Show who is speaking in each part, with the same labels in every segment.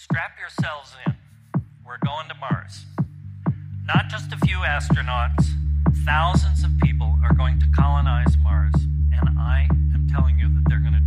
Speaker 1: Strap yourselves in. We're going to Mars. Not just a few astronauts, thousands of people are going to colonize Mars, and I am telling you that they're going to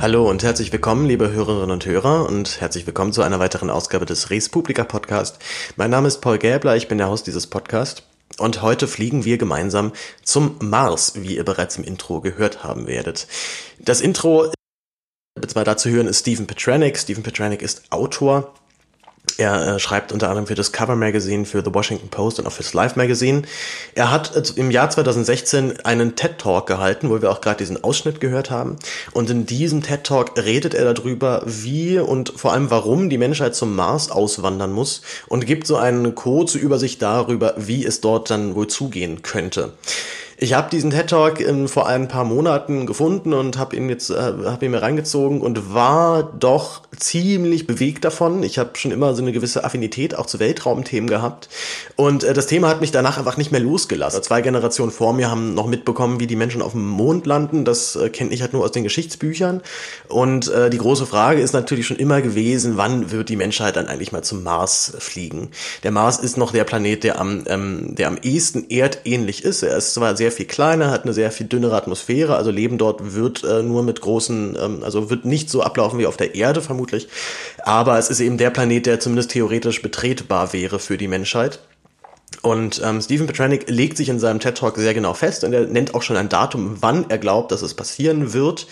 Speaker 2: Hallo und herzlich willkommen, liebe Hörerinnen und Hörer, und herzlich willkommen zu einer weiteren Ausgabe des Res Publica Podcast. Mein Name ist Paul Gäbler, ich bin der Host dieses Podcasts. Und heute fliegen wir gemeinsam zum Mars, wie ihr bereits im Intro gehört haben werdet. Das Intro, zwar dazu hören, ist Stephen Petranek. Stephen Petranek ist Autor er äh, schreibt unter anderem für das Cover Magazine, für The Washington Post und auch fürs Life Magazine. Er hat äh, im Jahr 2016 einen TED Talk gehalten, wo wir auch gerade diesen Ausschnitt gehört haben. Und in diesem TED Talk redet er darüber, wie und vor allem warum die Menschheit zum Mars auswandern muss und gibt so einen kurze Übersicht darüber, wie es dort dann wohl zugehen könnte. Ich habe diesen TED Talk in, vor ein paar Monaten gefunden und habe ihn jetzt äh, habe ihn mir reingezogen und war doch ziemlich bewegt davon. Ich habe schon immer so eine gewisse Affinität auch zu Weltraumthemen gehabt und äh, das Thema hat mich danach einfach nicht mehr losgelassen. Zwei Generationen vor mir haben noch mitbekommen, wie die Menschen auf dem Mond landen. Das äh, kenne ich halt nur aus den Geschichtsbüchern und äh, die große Frage ist natürlich schon immer gewesen, wann wird die Menschheit dann eigentlich mal zum Mars fliegen? Der Mars ist noch der Planet, der am ähm, der am ehesten erdähnlich ist. Er ist zwar sehr viel kleiner, hat eine sehr viel dünnere Atmosphäre, also Leben dort wird äh, nur mit großen, ähm, also wird nicht so ablaufen wie auf der Erde vermutlich, aber es ist eben der Planet, der zumindest theoretisch betretbar wäre für die Menschheit. Und ähm, Stephen Petranik legt sich in seinem TED Talk sehr genau fest und er nennt auch schon ein Datum, wann er glaubt, dass es passieren wird.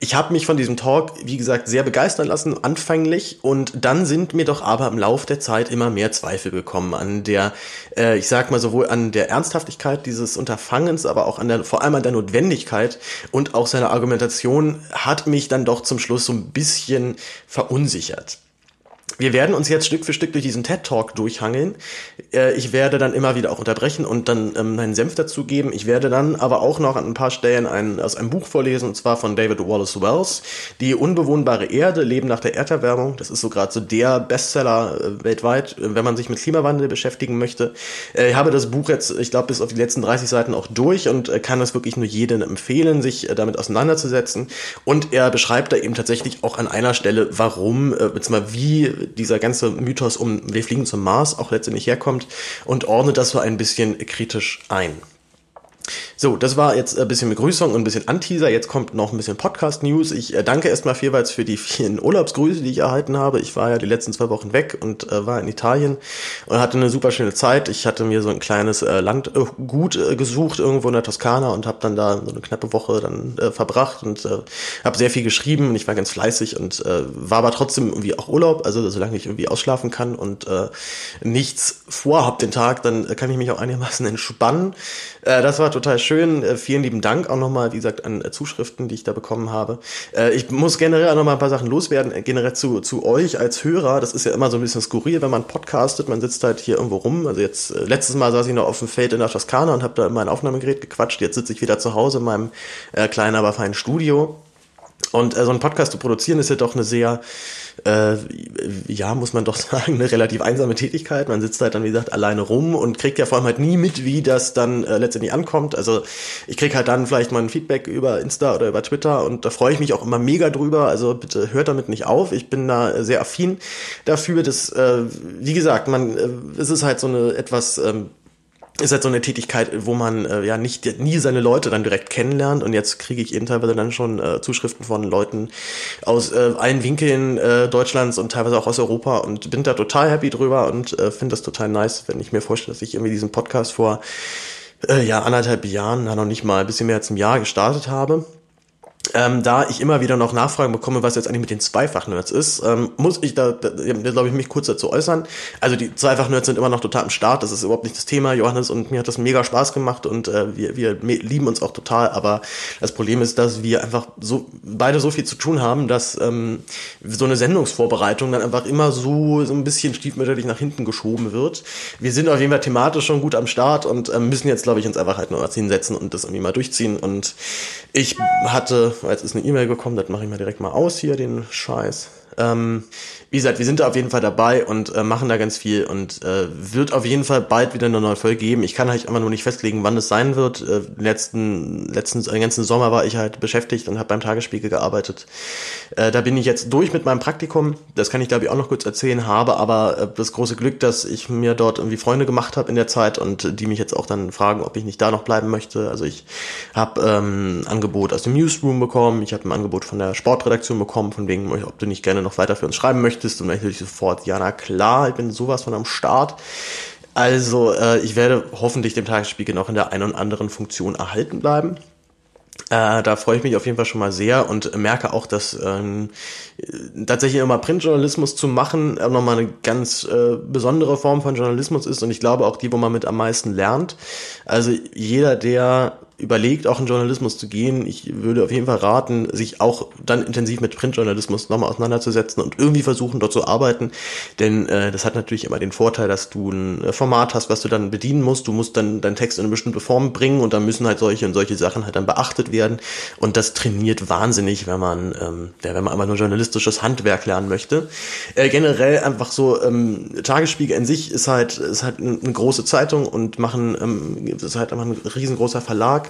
Speaker 2: Ich habe mich von diesem Talk, wie gesagt, sehr begeistern lassen, anfänglich, und dann sind mir doch aber im Lauf der Zeit immer mehr Zweifel gekommen an der, äh, ich sag mal sowohl an der Ernsthaftigkeit dieses Unterfangens, aber auch an der, vor allem an der Notwendigkeit. Und auch seine Argumentation hat mich dann doch zum Schluss so ein bisschen verunsichert wir werden uns jetzt Stück für Stück durch diesen TED Talk durchhangeln. Äh, ich werde dann immer wieder auch unterbrechen und dann ähm, meinen Senf dazugeben. Ich werde dann aber auch noch an ein paar Stellen ein, aus einem Buch vorlesen, und zwar von David Wallace Wells. Die unbewohnbare Erde, Leben nach der Erderwärmung. Das ist so gerade so der Bestseller äh, weltweit, äh, wenn man sich mit Klimawandel beschäftigen möchte. Ich habe das Buch jetzt, ich glaube, bis auf die letzten 30 Seiten auch durch und kann es wirklich nur jedem empfehlen, sich damit auseinanderzusetzen. Und er beschreibt da eben tatsächlich auch an einer Stelle, warum, beziehungsweise wie dieser ganze Mythos um wir fliegen zum Mars auch letztendlich herkommt und ordnet das so ein bisschen kritisch ein. So, das war jetzt ein bisschen Begrüßung und ein bisschen Anteaser. Jetzt kommt noch ein bisschen Podcast-News. Ich äh, danke erstmal vielmals für die vielen Urlaubsgrüße, die ich erhalten habe. Ich war ja die letzten zwei Wochen weg und äh, war in Italien und hatte eine super schöne Zeit. Ich hatte mir so ein kleines äh, Landgut äh, gesucht irgendwo in der Toskana und habe dann da so eine knappe Woche dann äh, verbracht und äh, habe sehr viel geschrieben und ich war ganz fleißig und äh, war aber trotzdem irgendwie auch Urlaub, also solange ich irgendwie ausschlafen kann und äh, nichts vorhab den Tag, dann kann ich mich auch einigermaßen entspannen. Äh, das war total schön. Äh, vielen lieben Dank auch nochmal, wie gesagt, an äh, Zuschriften, die ich da bekommen habe. Äh, ich muss generell auch nochmal ein paar Sachen loswerden, generell zu, zu euch als Hörer. Das ist ja immer so ein bisschen skurril, wenn man podcastet. Man sitzt halt hier irgendwo rum. Also jetzt, letztes Mal saß ich noch auf dem Feld in der Toskana und habe da in mein Aufnahmegerät gequatscht. Jetzt sitze ich wieder zu Hause in meinem äh, kleinen, aber feinen Studio. Und äh, so einen Podcast zu produzieren ist ja doch eine sehr, äh, ja, muss man doch sagen, eine relativ einsame Tätigkeit. Man sitzt halt dann, wie gesagt, alleine rum und kriegt ja vor allem halt nie mit, wie das dann äh, letztendlich ankommt. Also ich krieg halt dann vielleicht mal ein Feedback über Insta oder über Twitter und da freue ich mich auch immer mega drüber. Also bitte hört damit nicht auf. Ich bin da sehr affin dafür, dass, äh, wie gesagt, man, äh, es ist halt so eine etwas ähm, ist halt so eine Tätigkeit, wo man äh, ja nicht nie seine Leute dann direkt kennenlernt. Und jetzt kriege ich eben teilweise dann schon äh, Zuschriften von Leuten aus äh, allen Winkeln äh, Deutschlands und teilweise auch aus Europa und bin da total happy drüber und äh, finde das total nice, wenn ich mir vorstelle, dass ich irgendwie diesen Podcast vor äh, ja anderthalb Jahren, noch nicht mal ein bisschen mehr als ein Jahr gestartet habe ähm, da ich immer wieder noch Nachfragen bekomme, was jetzt eigentlich mit den Zweifach-Nerds ist, ähm, muss ich da, da, glaube ich, mich kurz dazu äußern. Also die Zweifach-Nerds sind immer noch total am Start, das ist überhaupt nicht das Thema, Johannes, und mir hat das mega Spaß gemacht und äh, wir, wir lieben uns auch total, aber das Problem ist, dass wir einfach so beide so viel zu tun haben, dass ähm, so eine Sendungsvorbereitung dann einfach immer so, so ein bisschen stiefmütterlich nach hinten geschoben wird. Wir sind auf jeden Fall thematisch schon gut am Start und äh, müssen jetzt, glaube ich, uns einfach halt nur was hinsetzen und das irgendwie mal durchziehen und ich hatte jetzt ist eine E-Mail gekommen, das mache ich mal direkt mal aus hier, den Scheiß. Ähm, wie gesagt, wir sind da auf jeden Fall dabei und äh, machen da ganz viel und äh, wird auf jeden Fall bald wieder eine neue Folge geben. Ich kann halt einfach nur nicht festlegen, wann es sein wird. Äh, letzten, letzten, den ganzen Sommer war ich halt beschäftigt und habe beim Tagesspiegel gearbeitet. Äh, da bin ich jetzt durch mit meinem Praktikum. Das kann ich glaube ich auch noch kurz erzählen. Habe aber äh, das große Glück, dass ich mir dort irgendwie Freunde gemacht habe in der Zeit und die mich jetzt auch dann fragen, ob ich nicht da noch bleiben möchte. Also ich habe ähm, Angebot aus dem Newsroom bekommen. Ich habe ein Angebot von der Sportredaktion bekommen, von wegen, ob du nicht gerne noch weiter für uns schreiben möchtest möchtest? Und natürlich sofort, ja, na klar, ich bin sowas von am Start. Also, äh, ich werde hoffentlich dem Tagesspiegel noch in der einen oder anderen Funktion erhalten bleiben. Äh, da freue ich mich auf jeden Fall schon mal sehr und merke auch, dass ähm, tatsächlich immer Printjournalismus zu machen äh, nochmal eine ganz äh, besondere Form von Journalismus ist und ich glaube auch die, wo man mit am meisten lernt. Also jeder, der überlegt, auch in Journalismus zu gehen, ich würde auf jeden Fall raten, sich auch dann intensiv mit Printjournalismus nochmal auseinanderzusetzen und irgendwie versuchen, dort zu arbeiten. Denn äh, das hat natürlich immer den Vorteil, dass du ein äh, Format hast, was du dann bedienen musst. Du musst dann deinen Text in eine bestimmte Form bringen und dann müssen halt solche und solche Sachen halt dann beachtet werden. Und das trainiert wahnsinnig, wenn man, ähm, ja, wenn man einfach nur journalistisches Handwerk lernen möchte. Äh, generell einfach so, ähm, Tagesspiegel in sich ist halt, ist halt eine, große Zeitung und machen, ähm, ist halt einfach ein riesengroßer Verlag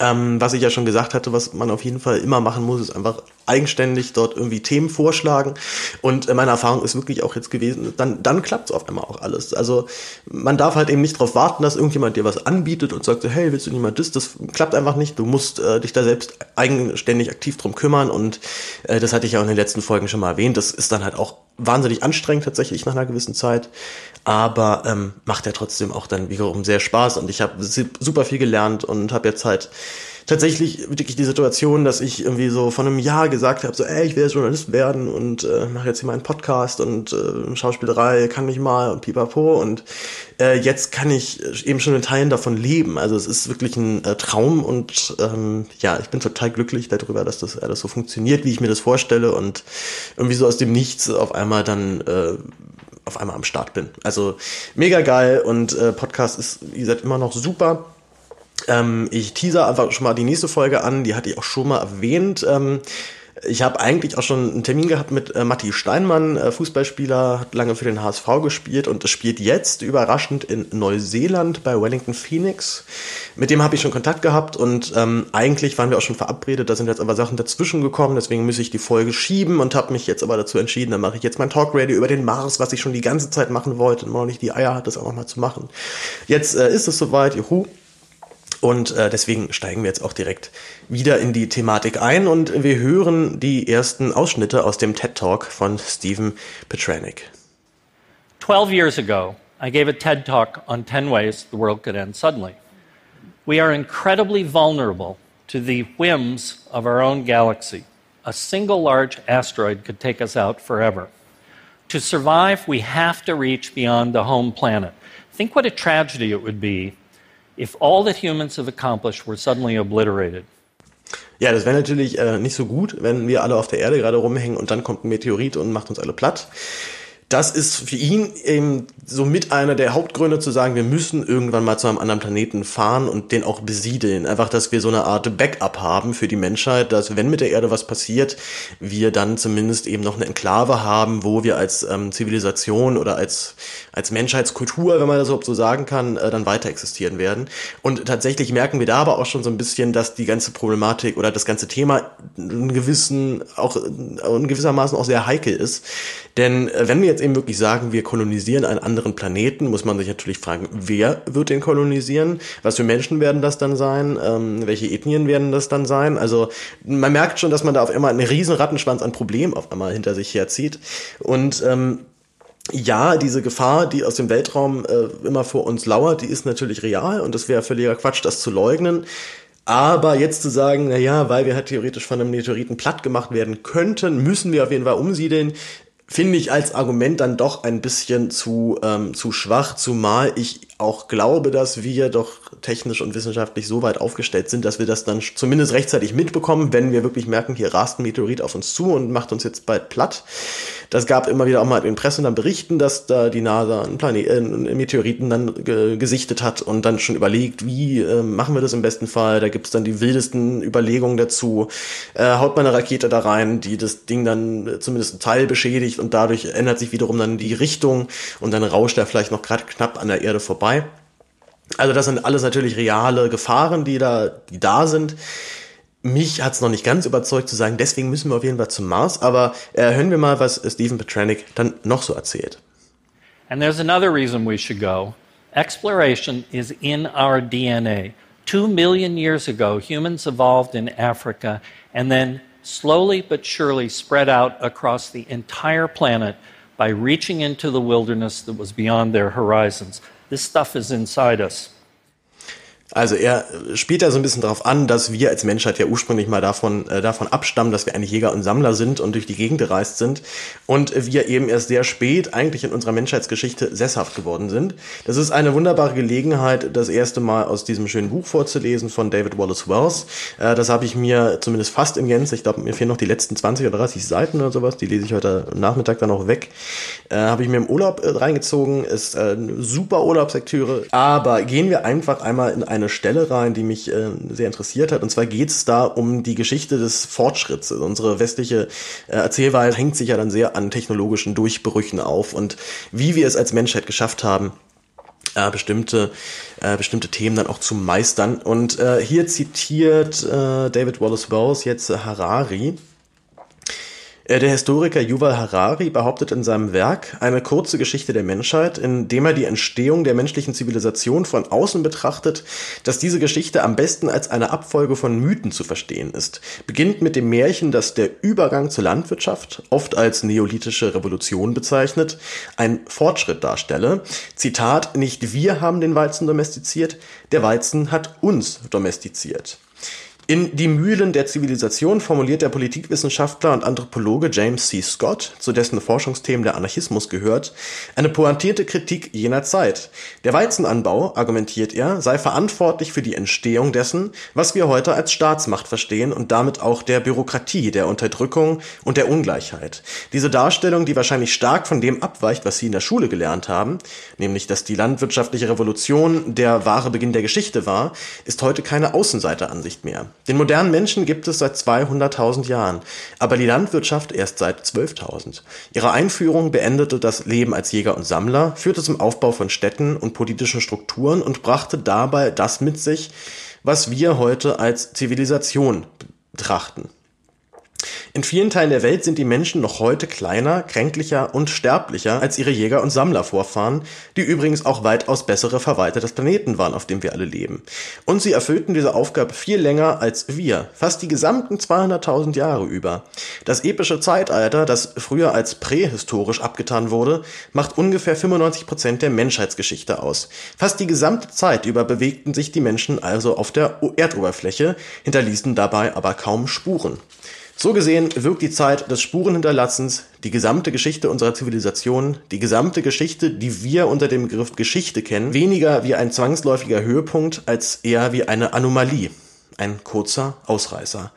Speaker 2: ähm, was ich ja schon gesagt hatte, was man auf jeden Fall immer machen muss, ist einfach eigenständig dort irgendwie Themen vorschlagen. Und äh, meine Erfahrung ist wirklich auch jetzt gewesen, dann, dann klappt es auf einmal auch alles. Also man darf halt eben nicht darauf warten, dass irgendjemand dir was anbietet und sagt, hey, willst du nicht mal das? Das klappt einfach nicht. Du musst äh, dich da selbst eigenständig aktiv drum kümmern. Und äh, das hatte ich ja auch in den letzten Folgen schon mal erwähnt. Das ist dann halt auch wahnsinnig anstrengend tatsächlich nach einer gewissen Zeit. Aber ähm, macht ja trotzdem auch dann wiederum sehr Spaß. Und ich habe super viel gelernt und habe jetzt halt tatsächlich wirklich die Situation, dass ich irgendwie so von einem Jahr gesagt habe, so, ey, ich will Journalist werden und äh, mache jetzt hier meinen Podcast und äh, Schauspielerei kann mich mal und pipapo und äh, jetzt kann ich eben schon in Teilen davon leben. Also es ist wirklich ein äh, Traum und ähm, ja, ich bin total glücklich darüber, dass das alles so funktioniert, wie ich mir das vorstelle und irgendwie so aus dem Nichts auf einmal dann äh, auf einmal am Start bin. Also mega geil und äh, Podcast ist, wie gesagt, immer noch super. Ähm, ich teaser einfach schon mal die nächste Folge an, die hatte ich auch schon mal erwähnt. Ähm, ich habe eigentlich auch schon einen Termin gehabt mit äh, Matti Steinmann, äh, Fußballspieler, hat lange für den HSV gespielt und spielt jetzt überraschend in Neuseeland bei Wellington Phoenix. Mit dem habe ich schon Kontakt gehabt und ähm, eigentlich waren wir auch schon verabredet, da sind jetzt aber Sachen dazwischen gekommen, deswegen muss ich die Folge schieben und habe mich jetzt aber dazu entschieden, dann mache ich jetzt mein Talkradio über den Mars, was ich schon die ganze Zeit machen wollte und noch nicht die Eier hat, das auch noch mal zu machen. Jetzt äh, ist es soweit, juhu. Und äh, deswegen steigen wir jetzt auch direkt wieder in die Thematik ein und wir hören die ersten Ausschnitte aus dem TED Talk von Stephen Petranik.
Speaker 1: 12 years ago, I gave a TED Talk on 10 ways the world could end suddenly. We are incredibly vulnerable to the whims of our own galaxy. A single large asteroid could take us out forever. To survive, we have to reach beyond the home planet. Think what a tragedy it would be if all that humans have accomplished were suddenly obliterated.
Speaker 2: Ja, das wäre natürlich äh, nicht so gut, wenn wir alle auf der Erde gerade rumhängen und dann kommt ein Meteorit und macht uns alle platt das ist für ihn eben so mit einer der Hauptgründe zu sagen, wir müssen irgendwann mal zu einem anderen Planeten fahren und den auch besiedeln. Einfach, dass wir so eine Art Backup haben für die Menschheit, dass wenn mit der Erde was passiert, wir dann zumindest eben noch eine Enklave haben, wo wir als ähm, Zivilisation oder als, als Menschheitskultur, wenn man das überhaupt so sagen kann, äh, dann weiter existieren werden. Und tatsächlich merken wir da aber auch schon so ein bisschen, dass die ganze Problematik oder das ganze Thema in gewissen, auch in gewissermaßen auch sehr heikel ist. Denn äh, wenn wir jetzt eben wirklich sagen, wir kolonisieren einen anderen Planeten, muss man sich natürlich fragen, wer wird den kolonisieren? Was für Menschen werden das dann sein? Ähm, welche Ethnien werden das dann sein? Also man merkt schon, dass man da auf einmal einen riesen Rattenschwanz an Problemen auf einmal hinter sich herzieht. Und ähm, ja, diese Gefahr, die aus dem Weltraum äh, immer vor uns lauert, die ist natürlich real und es wäre völliger Quatsch, das zu leugnen. Aber jetzt zu sagen, na ja, weil wir halt theoretisch von einem Meteoriten platt gemacht werden könnten, müssen wir auf jeden Fall umsiedeln, finde ich als Argument dann doch ein bisschen zu, ähm, zu schwach, zumal ich auch glaube, dass wir doch technisch und wissenschaftlich so weit aufgestellt sind, dass wir das dann zumindest rechtzeitig mitbekommen, wenn wir wirklich merken, hier rast ein Meteorit auf uns zu und macht uns jetzt bald platt. Das gab immer wieder auch mal in Presse dann Berichten, dass da die NASA einen, Planet, äh, einen Meteoriten dann ge gesichtet hat und dann schon überlegt, wie äh, machen wir das im besten Fall. Da gibt's dann die wildesten Überlegungen dazu. Äh, haut man eine Rakete da rein, die das Ding dann äh, zumindest ein Teil beschädigt und dadurch ändert sich wiederum dann die Richtung und dann rauscht er vielleicht noch gerade knapp an der Erde vorbei vorbei. Also das sind alles natürlich reale Gefahren, die da, die da sind. Mich hat es noch nicht ganz überzeugt zu sagen, deswegen müssen wir auf jeden Fall zum Mars. Aber äh, hören wir mal, was Stephen Petranik dann noch so erzählt.
Speaker 1: And there's another reason we should go. Exploration is in our DNA. Two million years ago, humans evolved in Africa and then slowly but surely spread out across the entire planet by reaching into the wilderness that was beyond their horizons. This stuff is inside us.
Speaker 2: Also er spielt da so ein bisschen darauf an, dass wir als Menschheit ja ursprünglich mal davon, äh, davon abstammen, dass wir eigentlich Jäger und Sammler sind und durch die Gegend gereist sind und wir eben erst sehr spät eigentlich in unserer Menschheitsgeschichte sesshaft geworden sind. Das ist eine wunderbare Gelegenheit, das erste Mal aus diesem schönen Buch vorzulesen von David Wallace Wells. Äh, das habe ich mir zumindest fast in Gänze, ich glaube mir fehlen noch die letzten 20 oder 30 Seiten oder sowas, die lese ich heute Nachmittag dann auch weg, äh, habe ich mir im Urlaub äh, reingezogen, ist äh, eine super Urlaubslektüre, aber gehen wir einfach einmal in eine Stelle rein, die mich äh, sehr interessiert hat. Und zwar geht es da um die Geschichte des Fortschritts. Also unsere westliche äh, Erzählweise hängt sich ja dann sehr an technologischen Durchbrüchen auf und wie wir es als Menschheit geschafft haben, äh, bestimmte, äh, bestimmte Themen dann auch zu meistern. Und äh, hier zitiert äh, David Wallace Wells jetzt Harari äh, der Historiker Yuval Harari behauptet in seinem Werk Eine kurze Geschichte der Menschheit, in dem er die Entstehung der menschlichen Zivilisation von außen betrachtet, dass diese Geschichte am besten als eine Abfolge von Mythen zu verstehen ist. Beginnt mit dem Märchen, dass der Übergang zur Landwirtschaft, oft als neolithische Revolution bezeichnet, ein Fortschritt darstelle. Zitat, nicht wir haben den Weizen domestiziert, der Weizen hat uns domestiziert. In Die Mühlen der Zivilisation formuliert der Politikwissenschaftler und Anthropologe James C. Scott, zu dessen Forschungsthemen der Anarchismus gehört, eine pointierte Kritik jener Zeit. Der Weizenanbau, argumentiert er, sei verantwortlich für die Entstehung dessen, was wir heute als Staatsmacht verstehen und damit auch der Bürokratie, der Unterdrückung und der Ungleichheit. Diese Darstellung, die wahrscheinlich stark von dem abweicht, was Sie in der Schule gelernt haben, nämlich dass die landwirtschaftliche Revolution der wahre Beginn der Geschichte war, ist heute keine Außenseiteransicht mehr. Den modernen Menschen gibt es seit 200.000 Jahren, aber die Landwirtschaft erst seit 12.000. Ihre Einführung beendete das Leben als Jäger und Sammler, führte zum Aufbau von Städten und politischen Strukturen und brachte dabei das mit sich, was wir heute als Zivilisation betrachten. In vielen Teilen der Welt sind die Menschen noch heute kleiner, kränklicher und sterblicher als ihre Jäger- und Sammlervorfahren, die übrigens auch weitaus bessere Verwalter des Planeten waren, auf dem wir alle leben. Und sie erfüllten diese Aufgabe viel länger als wir, fast die gesamten 200.000 Jahre über. Das epische Zeitalter, das früher als prähistorisch abgetan wurde, macht ungefähr 95 Prozent der Menschheitsgeschichte aus. Fast die gesamte Zeit über bewegten sich die Menschen also auf der Erdoberfläche, hinterließen dabei aber kaum Spuren. So gesehen wirkt die Zeit des Spurenhinterlassens die gesamte Geschichte unserer Zivilisation, die gesamte Geschichte, die wir unter dem Begriff Geschichte kennen, weniger wie ein zwangsläufiger Höhepunkt als eher wie eine Anomalie. Ein kurzer Ausreißer.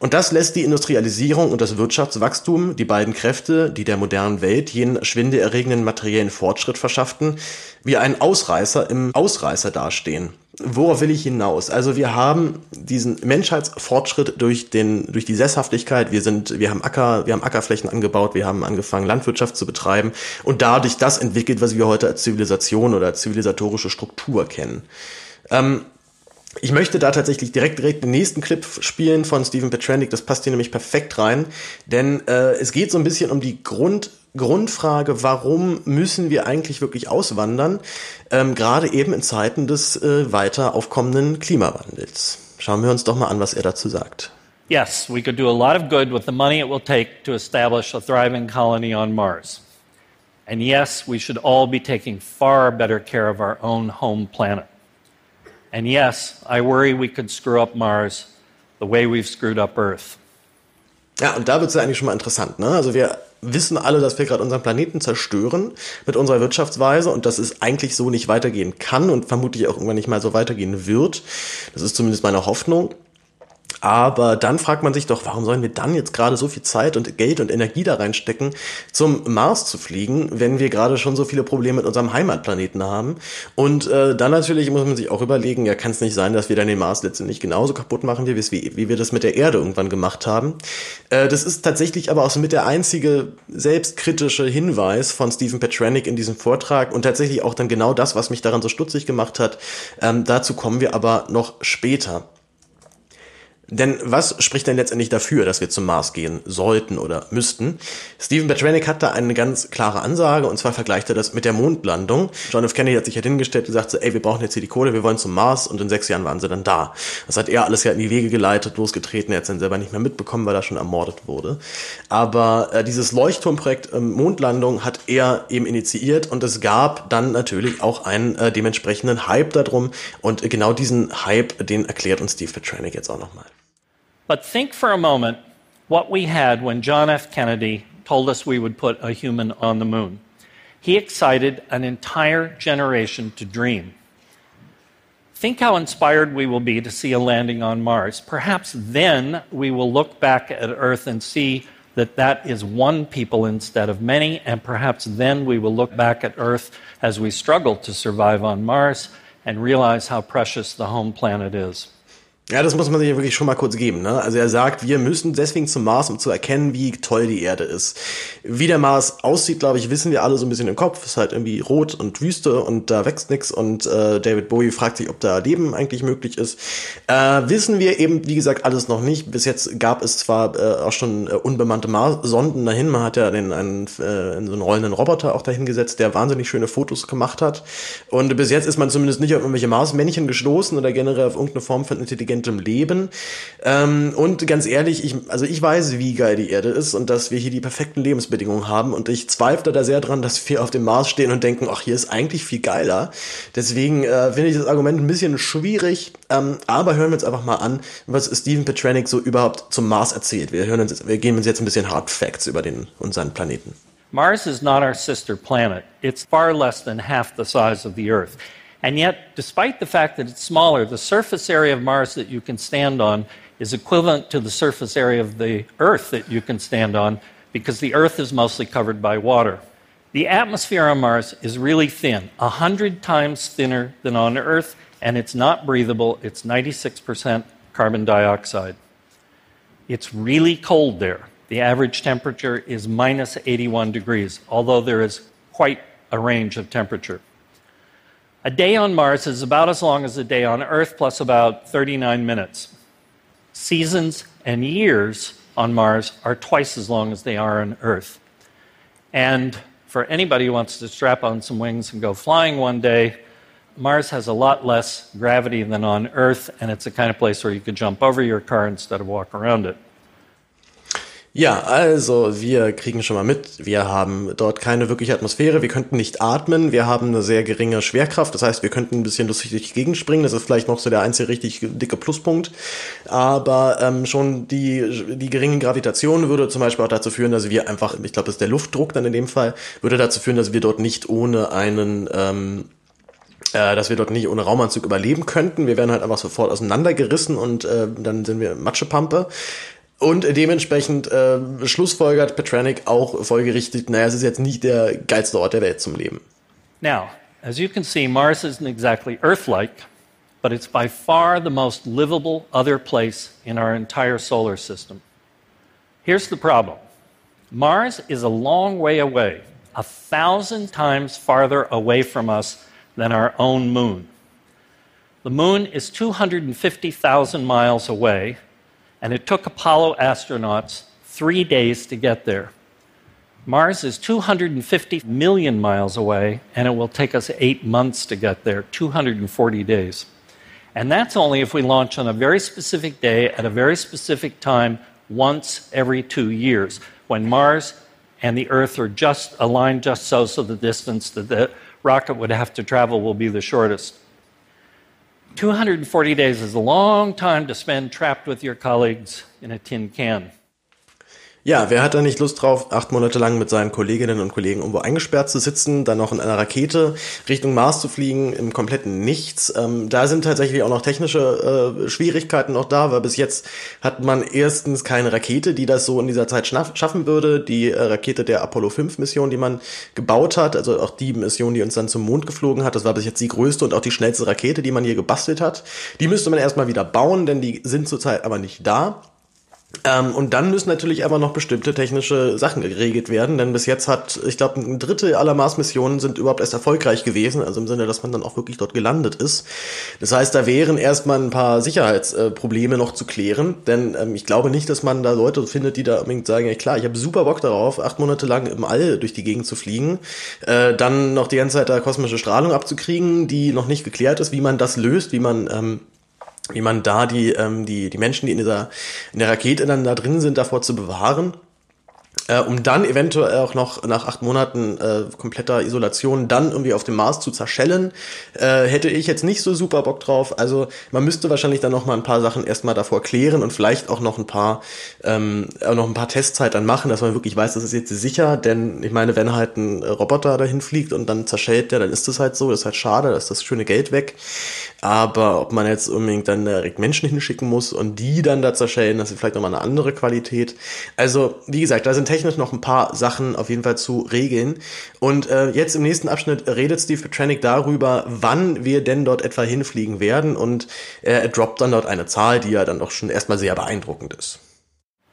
Speaker 2: Und das lässt die Industrialisierung und das Wirtschaftswachstum, die beiden Kräfte, die der modernen Welt jenen schwindelerregenden materiellen Fortschritt verschafften, wie ein Ausreißer im Ausreißer dastehen. Worauf will ich hinaus? Also wir haben diesen Menschheitsfortschritt durch den, durch die Sesshaftigkeit. Wir sind, wir haben Acker, wir haben Ackerflächen angebaut, wir haben angefangen Landwirtschaft zu betreiben und dadurch das entwickelt, was wir heute als Zivilisation oder als zivilisatorische Struktur kennen. Ähm, ich möchte da tatsächlich direkt, direkt den nächsten Clip spielen von Stephen Petranik. Das passt hier nämlich perfekt rein, denn äh, es geht so ein bisschen um die Grund Grundfrage, warum müssen wir eigentlich wirklich auswandern, ähm, gerade eben in Zeiten des äh, weiter aufkommenden Klimawandels. Schauen wir uns doch mal an, was er dazu sagt.
Speaker 1: Yes, we could do a lot of good with the money it will take to establish a thriving colony on Mars. And yes, we should all be taking far better care of our own home planet. And yes, I worry we could screw up Mars the way we've screwed up Earth.
Speaker 2: Ja, und da wird es ja eigentlich schon mal interessant. Ne? Also wir wissen alle, dass wir gerade unseren Planeten zerstören mit unserer Wirtschaftsweise und dass es eigentlich so nicht weitergehen kann und vermutlich auch irgendwann nicht mal so weitergehen wird. Das ist zumindest meine Hoffnung. Aber dann fragt man sich doch, warum sollen wir dann jetzt gerade so viel Zeit und Geld und Energie da reinstecken, zum Mars zu fliegen, wenn wir gerade schon so viele Probleme mit unserem Heimatplaneten haben? Und äh, dann natürlich muss man sich auch überlegen, ja, kann es nicht sein, dass wir dann den Mars letztendlich genauso kaputt machen, wie, wie, wie wir das mit der Erde irgendwann gemacht haben. Äh, das ist tatsächlich aber auch so mit der einzige selbstkritische Hinweis von Stephen Petranik in diesem Vortrag und tatsächlich auch dann genau das, was mich daran so stutzig gemacht hat. Ähm, dazu kommen wir aber noch später. Denn was spricht denn letztendlich dafür, dass wir zum Mars gehen sollten oder müssten? Stephen Petranek hat da eine ganz klare Ansage und zwar vergleicht er das mit der Mondlandung. John F. Kennedy hat sich halt hingestellt und gesagt so, ey, wir brauchen jetzt hier die Kohle, wir wollen zum Mars und in sechs Jahren waren sie dann da. Das hat er alles ja in die Wege geleitet, losgetreten, er hat es dann selber nicht mehr mitbekommen, weil er schon ermordet wurde. Aber äh, dieses Leuchtturmprojekt äh, Mondlandung hat er eben initiiert und es gab dann natürlich auch einen äh, dementsprechenden Hype darum und genau diesen Hype, den erklärt uns Steve Petranek jetzt auch nochmal.
Speaker 1: But think for a moment what we had when John F. Kennedy told us we would put a human on the moon. He excited an entire generation to dream. Think how inspired we will be to see a landing on Mars. Perhaps then we will look back at Earth and see that that is one people instead of many, and perhaps then we will look back at Earth as we struggle to survive on Mars and realize how precious the home planet is.
Speaker 2: Ja, das muss man sich wirklich schon mal kurz geben. Ne? Also er sagt, wir müssen deswegen zum Mars, um zu erkennen, wie toll die Erde ist. Wie der Mars aussieht, glaube ich, wissen wir alle so ein bisschen im Kopf. Ist halt irgendwie rot und Wüste und da wächst nichts und äh, David Bowie fragt sich, ob da Leben eigentlich möglich ist. Äh, wissen wir eben, wie gesagt, alles noch nicht. Bis jetzt gab es zwar äh, auch schon äh, unbemannte Mars-Sonden dahin. Man hat ja den einen, äh, so einen rollenden Roboter auch dahin gesetzt, der wahnsinnig schöne Fotos gemacht hat. Und bis jetzt ist man zumindest nicht auf irgendwelche Mars-Männchen gestoßen oder generell auf irgendeine Form von Intelligenz intelligentem Leben. Ähm, und ganz ehrlich, ich, also ich weiß, wie geil die Erde ist und dass wir hier die perfekten Lebensbedingungen haben. Und ich zweifle da sehr dran, dass wir auf dem Mars stehen und denken, ach, hier ist eigentlich viel geiler. Deswegen äh, finde ich das Argument ein bisschen schwierig. Ähm, aber hören wir uns einfach mal an, was Steven Petranik so überhaupt zum Mars erzählt. Wir hören uns jetzt, wir gehen uns jetzt ein bisschen Hard Facts über den unseren Planeten.
Speaker 1: Mars is not our sister planet. It's far less than half the size of the Earth. And yet, despite the fact that it's smaller, the surface area of Mars that you can stand on is equivalent to the surface area of the Earth that you can stand on because the Earth is mostly covered by water. The atmosphere on Mars is really thin, 100 times thinner than on Earth, and it's not breathable. It's 96% carbon dioxide. It's really cold there. The average temperature is minus 81 degrees, although there is quite a range of temperature. A day on Mars is about as long as a day on Earth, plus about 39 minutes. Seasons and years on Mars are twice as long as they are on Earth. And for anybody who wants to strap on some wings and go flying one day, Mars has a lot less gravity than on Earth, and it's the kind of place where you could jump over your car instead of walk around it.
Speaker 2: Ja, also wir kriegen schon mal mit, wir haben dort keine wirkliche Atmosphäre, wir könnten nicht atmen, wir haben eine sehr geringe Schwerkraft, das heißt, wir könnten ein bisschen lustig durch die Gegend springen, das ist vielleicht noch so der einzige richtig dicke Pluspunkt, aber ähm, schon die, die geringe Gravitation würde zum Beispiel auch dazu führen, dass wir einfach, ich glaube, das ist der Luftdruck dann in dem Fall, würde dazu führen, dass wir dort nicht ohne einen ähm, äh, dass wir dort nicht ohne Raumanzug überleben könnten. Wir werden halt einfach sofort auseinandergerissen und äh, dann sind wir Matschepampe. Und dementsprechend äh, schlussfolgert Petranik auch folgerichtig, naja, es ist jetzt nicht der geilste Ort der Welt zum Leben.
Speaker 1: Now, as you can see, Mars isn't exactly Earth-like, but it's by far the most livable other place in our entire solar system. Here's the problem. Mars is a long way away, a thousand times farther away from us than our own moon. The moon is 250,000 miles away, and it took Apollo astronauts three days to get there. Mars is 250 million miles away, and it will take us eight months to get there 240 days. And that's only if we launch on a very specific day at a very specific time once every two years, when Mars and the Earth are just aligned just so, so the distance that the rocket would have to travel will be the shortest. 240 days is a long time to spend trapped with your colleagues in a tin can.
Speaker 2: Ja, wer hat da nicht Lust drauf, acht Monate lang mit seinen Kolleginnen und Kollegen irgendwo eingesperrt zu sitzen, dann noch in einer Rakete Richtung Mars zu fliegen, im kompletten Nichts. Ähm, da sind tatsächlich auch noch technische äh, Schwierigkeiten noch da, weil bis jetzt hat man erstens keine Rakete, die das so in dieser Zeit schaffen würde. Die äh, Rakete der Apollo 5 Mission, die man gebaut hat, also auch die Mission, die uns dann zum Mond geflogen hat, das war bis jetzt die größte und auch die schnellste Rakete, die man hier gebastelt hat. Die müsste man erstmal wieder bauen, denn die sind zurzeit aber nicht da. Ähm, und dann müssen natürlich aber noch bestimmte technische Sachen geregelt werden, denn bis jetzt hat, ich glaube, ein Drittel aller Mars-Missionen sind überhaupt erst erfolgreich gewesen, also im Sinne, dass man dann auch wirklich dort gelandet ist. Das heißt, da wären erstmal ein paar Sicherheitsprobleme noch zu klären, denn ähm, ich glaube nicht, dass man da Leute findet, die da unbedingt sagen, ja klar, ich habe super Bock darauf, acht Monate lang im All durch die Gegend zu fliegen, äh, dann noch die ganze Zeit da kosmische Strahlung abzukriegen, die noch nicht geklärt ist, wie man das löst, wie man ähm, wie man da die, ähm, die, die Menschen, die in dieser, in der Rakete dann da drin sind, davor zu bewahren äh, um dann eventuell auch noch nach acht Monaten äh, kompletter Isolation dann irgendwie auf dem Mars zu zerschellen, äh, hätte ich jetzt nicht so super Bock drauf. Also man müsste wahrscheinlich dann noch mal ein paar Sachen erstmal davor klären und vielleicht auch noch ein paar ähm, noch ein paar Testzeit dann machen, dass man wirklich weiß, das ist jetzt sicher. Denn ich meine, wenn halt ein Roboter dahin fliegt und dann zerschellt der, dann ist das halt so. Das ist halt schade, da ist das schöne Geld weg. Aber ob man jetzt unbedingt dann direkt Menschen hinschicken muss und die dann da zerschellen, das ist vielleicht nochmal eine andere Qualität. Also, wie gesagt, da sind technisch noch ein paar Sachen auf jeden Fall zu regeln. Und äh, jetzt im nächsten Abschnitt redet Steve Petranik darüber, wann wir denn dort etwa hinfliegen werden. Und äh, er droppt dann dort eine Zahl, die ja dann doch schon erstmal sehr beeindruckend ist.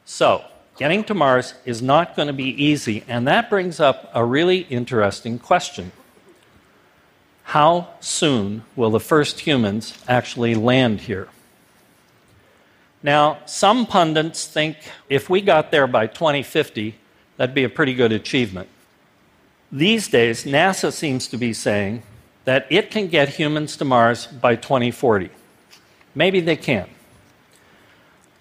Speaker 1: So, getting to Mars is not going to be easy. And that brings up a really interesting question. How soon will the first humans actually land here? Now, some pundits think if we got there by 2050, that'd be a pretty good achievement. These days, NASA seems to be saying that it can get humans to Mars by 2040. Maybe they can.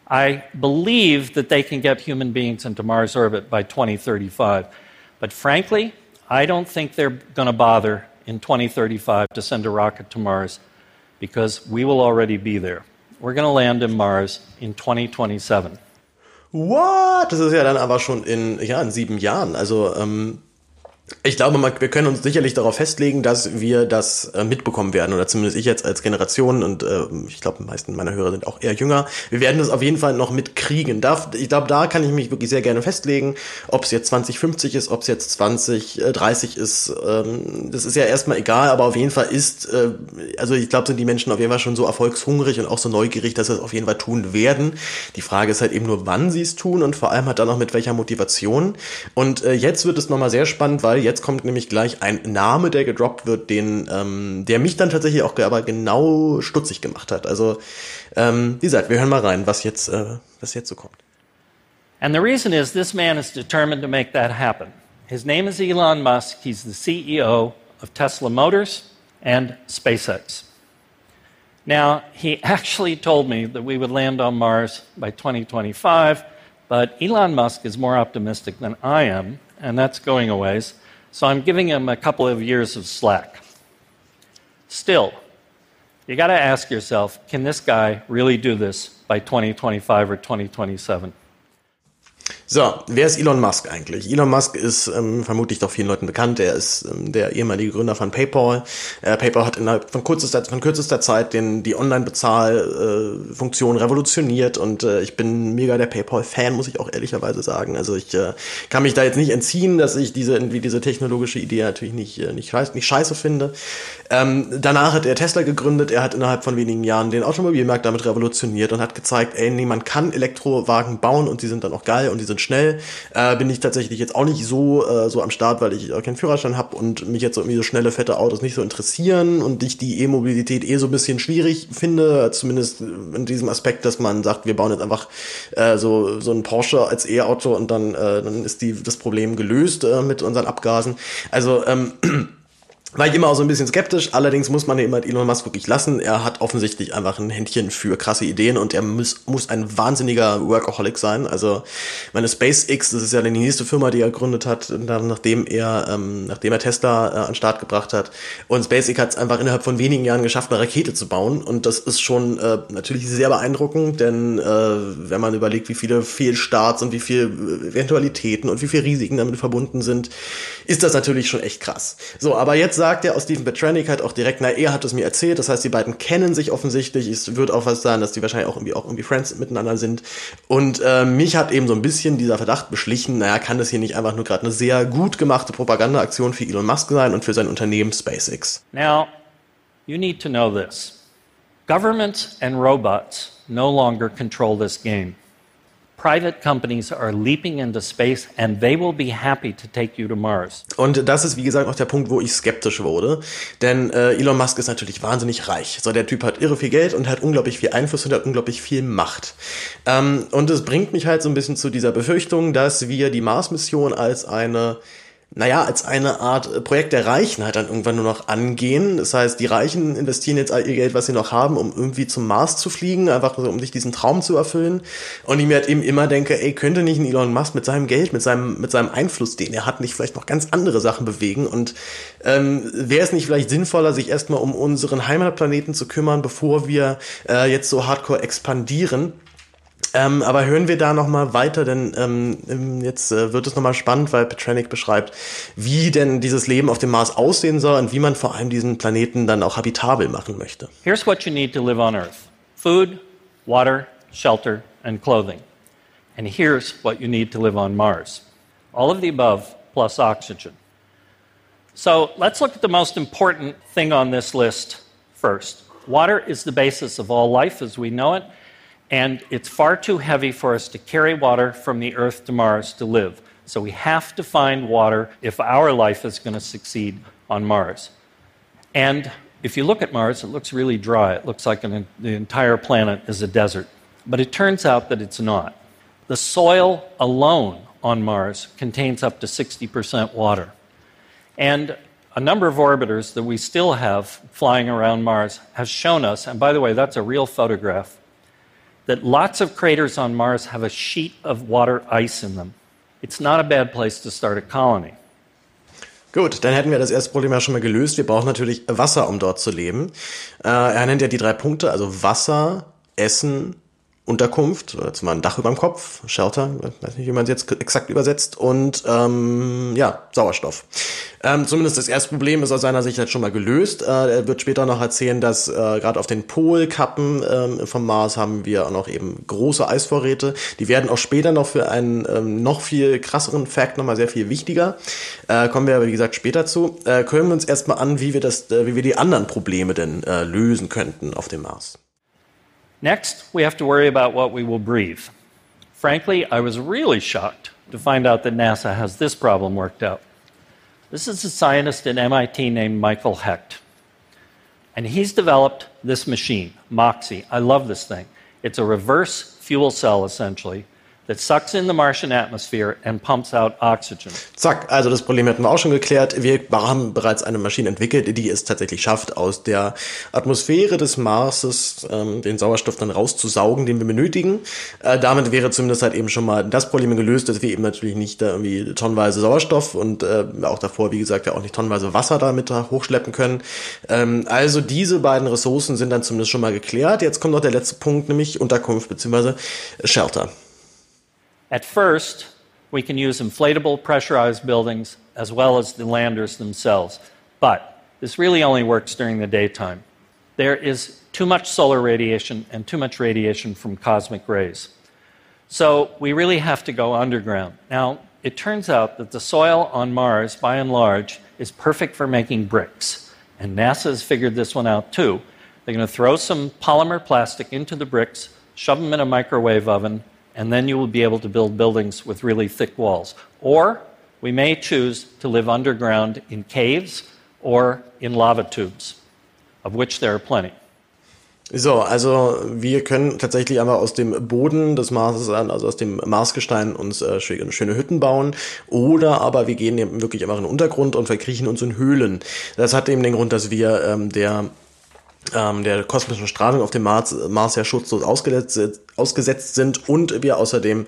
Speaker 1: I believe that they can get human beings into Mars orbit by 2035. But frankly, I don't think they're going to bother in 2035 to send a rocket to Mars because we will already be there. We're to land in Mars in 2027.
Speaker 2: What? Das ist ja dann aber schon in, ja, in sieben Jahren. Also, ähm, ich glaube, wir können uns sicherlich darauf festlegen, dass wir das äh, mitbekommen werden, oder zumindest ich jetzt als Generation und äh, ich glaube, die meisten meiner Hörer sind auch eher jünger. Wir werden das auf jeden Fall noch mitkriegen. Ich glaube, da kann ich mich wirklich sehr gerne festlegen, ob es jetzt 2050 ist, ob es jetzt 2030 äh, ist. Ähm, das ist ja erstmal egal, aber auf jeden Fall ist, äh, also ich glaube, sind die Menschen auf jeden Fall schon so erfolgshungrig und auch so neugierig, dass sie es auf jeden Fall tun werden. Die Frage ist halt eben nur, wann sie es tun und vor allem halt dann noch mit welcher Motivation. Und äh, jetzt wird es nochmal sehr spannend, weil Jetzt kommt nämlich gleich ein Name, der gedroppt wird, den, ähm, der mich dann tatsächlich auch aber genau stutzig gemacht hat. Also, ähm, wie gesagt, wir hören mal rein, was jetzt, äh, was jetzt so kommt.
Speaker 1: And the reason is this man is determined to make that happen. His name is Elon Musk. He's the CEO of Tesla Motors and SpaceX. Now, he actually told me that we would land on Mars by 2025, but Elon Musk is more optimistic than I am, and that's going a ways. So I'm giving him a couple of years of slack. Still, you got to ask yourself can this guy really do this by 2025 or 2027?
Speaker 2: So, wer ist Elon Musk eigentlich? Elon Musk ist ähm, vermutlich doch vielen Leuten bekannt. Er ist ähm, der ehemalige Gründer von PayPal. Äh, PayPal hat innerhalb von kürzester, von kürzester Zeit den, die Online-Bezahlfunktion äh, revolutioniert und äh, ich bin mega der PayPal-Fan, muss ich auch ehrlicherweise sagen. Also ich äh, kann mich da jetzt nicht entziehen, dass ich diese, diese technologische Idee natürlich nicht, äh, nicht, scheiß, nicht scheiße finde. Ähm, danach hat er Tesla gegründet. Er hat innerhalb von wenigen Jahren den Automobilmarkt damit revolutioniert und hat gezeigt, ey, nee, man kann Elektrowagen bauen und die sind dann auch geil und die sind schnell. Äh, bin ich tatsächlich jetzt auch nicht so, äh, so am Start, weil ich äh, keinen Führerschein habe und mich jetzt irgendwie so schnelle, fette Autos nicht so interessieren und ich die E-Mobilität eh so ein bisschen schwierig finde, zumindest in diesem Aspekt, dass man sagt, wir bauen jetzt einfach äh, so, so ein Porsche als E-Auto und dann, äh, dann ist die, das Problem gelöst äh, mit unseren Abgasen. Also, ähm, war ich immer auch so ein bisschen skeptisch, allerdings muss man ja immer Elon Musk wirklich lassen. Er hat offensichtlich einfach ein Händchen für krasse Ideen und er muss, muss ein wahnsinniger Workaholic sein. Also meine SpaceX, das ist ja die nächste Firma, die er gegründet hat, nachdem er, ähm, nachdem er Tesla äh, an den Start gebracht hat. Und SpaceX hat es einfach innerhalb von wenigen Jahren geschafft, eine Rakete zu bauen. Und das ist schon äh, natürlich sehr beeindruckend, denn äh, wenn man überlegt, wie viele Fehlstarts und wie viele Eventualitäten und wie viele Risiken damit verbunden sind, ist das natürlich schon echt krass. So, aber jetzt sagt er aus Stephen Petranik halt auch direkt, na, er hat es mir erzählt, das heißt, die beiden kennen sich offensichtlich, es wird auch was sein, dass die wahrscheinlich auch irgendwie, auch irgendwie Friends miteinander sind. Und äh, mich hat eben so ein bisschen dieser Verdacht beschlichen, naja, kann das hier nicht einfach nur gerade eine sehr gut gemachte Propagandaaktion für Elon Musk sein und für sein Unternehmen SpaceX?
Speaker 1: Now, you need to know this. Governments and robots no longer control this game.
Speaker 2: Und das ist, wie gesagt, auch der Punkt, wo ich skeptisch wurde. Denn äh, Elon Musk ist natürlich wahnsinnig reich. So, der Typ hat irre viel Geld und hat unglaublich viel Einfluss und hat unglaublich viel Macht. Ähm, und es bringt mich halt so ein bisschen zu dieser Befürchtung, dass wir die Mars-Mission als eine naja, als eine Art Projekt der Reichen halt dann irgendwann nur noch angehen. Das heißt, die Reichen investieren jetzt all ihr Geld, was sie noch haben, um irgendwie zum Mars zu fliegen, einfach so, um sich diesen Traum zu erfüllen. Und ich mir halt eben immer denke, ey, könnte nicht ein Elon Musk mit seinem Geld, mit seinem, mit seinem Einfluss, den er hat, nicht vielleicht noch ganz andere Sachen bewegen? Und ähm, wäre es nicht vielleicht sinnvoller, sich erstmal um unseren Heimatplaneten zu kümmern, bevor wir äh, jetzt so hardcore expandieren? Ähm, aber hören wir da nochmal weiter, denn ähm, jetzt äh, wird es nochmal spannend, weil Petranik beschreibt, wie denn dieses Leben auf dem Mars aussehen soll und wie man vor allem diesen Planeten dann auch habitabel machen möchte.
Speaker 1: Here's what you need to live on Earth. Food, water, shelter and clothing. And here's what you need to live on Mars. All of the above plus oxygen. So let's look at the most important thing on this list first. Water is the basis of all life as we know it. And it's far too heavy for us to carry water from the Earth to Mars to live. So we have to find water if our life is going to succeed on Mars. And if you look at Mars, it looks really dry. It looks like an, the entire planet is a desert. But it turns out that it's not. The soil alone on Mars contains up to 60% water. And a number of orbiters that we still have flying around Mars has shown us, and by the way, that's a real photograph that lots of craters on Mars have a sheet of water ice in them. It's not a bad place to start a colony.
Speaker 2: Gut, dann hätten wir das erste Problem ja schon mal gelöst. Wir brauchen natürlich Wasser, um dort zu leben. Äh, er nennt ja die drei Punkte, also Wasser, Essen Unterkunft, oder zumal ein Dach über dem Kopf, Shelter, weiß nicht, wie man es jetzt exakt übersetzt, und ähm, ja, Sauerstoff. Ähm, zumindest das erste Problem ist aus seiner Sicht jetzt schon mal gelöst. Äh, er wird später noch erzählen, dass äh, gerade auf den Polkappen ähm, vom Mars haben wir auch noch eben große Eisvorräte. Die werden auch später noch für einen ähm, noch viel krasseren Fact nochmal sehr viel wichtiger. Äh, kommen wir aber, wie gesagt, später zu. Äh, können wir uns erstmal an, wie wir das, äh, wie wir die anderen Probleme denn äh, lösen könnten auf dem Mars.
Speaker 1: Next, we have to worry about what we will breathe. Frankly, I was really shocked to find out that NASA has this problem worked out. This is a scientist at MIT named Michael Hecht. And he's developed this machine, MOXIE. I love this thing. It's a reverse fuel cell, essentially, that sucks in the Martian atmosphere and pumps out oxygen.
Speaker 2: Zack, also das Problem hätten wir auch schon geklärt. Wir haben bereits eine Maschine entwickelt, die es tatsächlich schafft, aus der Atmosphäre des Marses ähm, den Sauerstoff dann rauszusaugen, den wir benötigen. Äh, damit wäre zumindest halt eben schon mal das Problem gelöst, dass wir eben natürlich nicht da irgendwie tonnenweise Sauerstoff und äh, auch davor, wie gesagt, ja auch nicht tonnenweise Wasser damit da hochschleppen können. Ähm, also diese beiden Ressourcen sind dann zumindest schon mal geklärt. Jetzt kommt noch der letzte Punkt, nämlich Unterkunft bzw. Shelter.
Speaker 1: At first, we can use inflatable pressurized buildings as well as the landers themselves. But this really only works during the daytime. There is too much solar radiation and too much radiation from cosmic rays. So we really have to go underground. Now, it turns out that the soil on Mars, by and large, is perfect for making bricks. And NASA has figured this one out too. They're going to throw some polymer plastic into the bricks, shove them in a microwave oven, and then you will be able to build buildings with really thick walls. Or we may choose to live underground in caves or in lava tubes, of which there are plenty.
Speaker 2: So, also wir können tatsächlich einmal aus dem Boden des Marses, also aus dem Marsgestein uns äh, schöne Hütten bauen oder aber wir gehen eben wirklich einfach in den Untergrund und verkriechen uns in Höhlen. Das hat eben den Grund, dass wir ähm, der ähm, der kosmischen Strahlung auf dem Mars, Mars ja schutzlos ausgesetzt, ausgesetzt sind und wir außerdem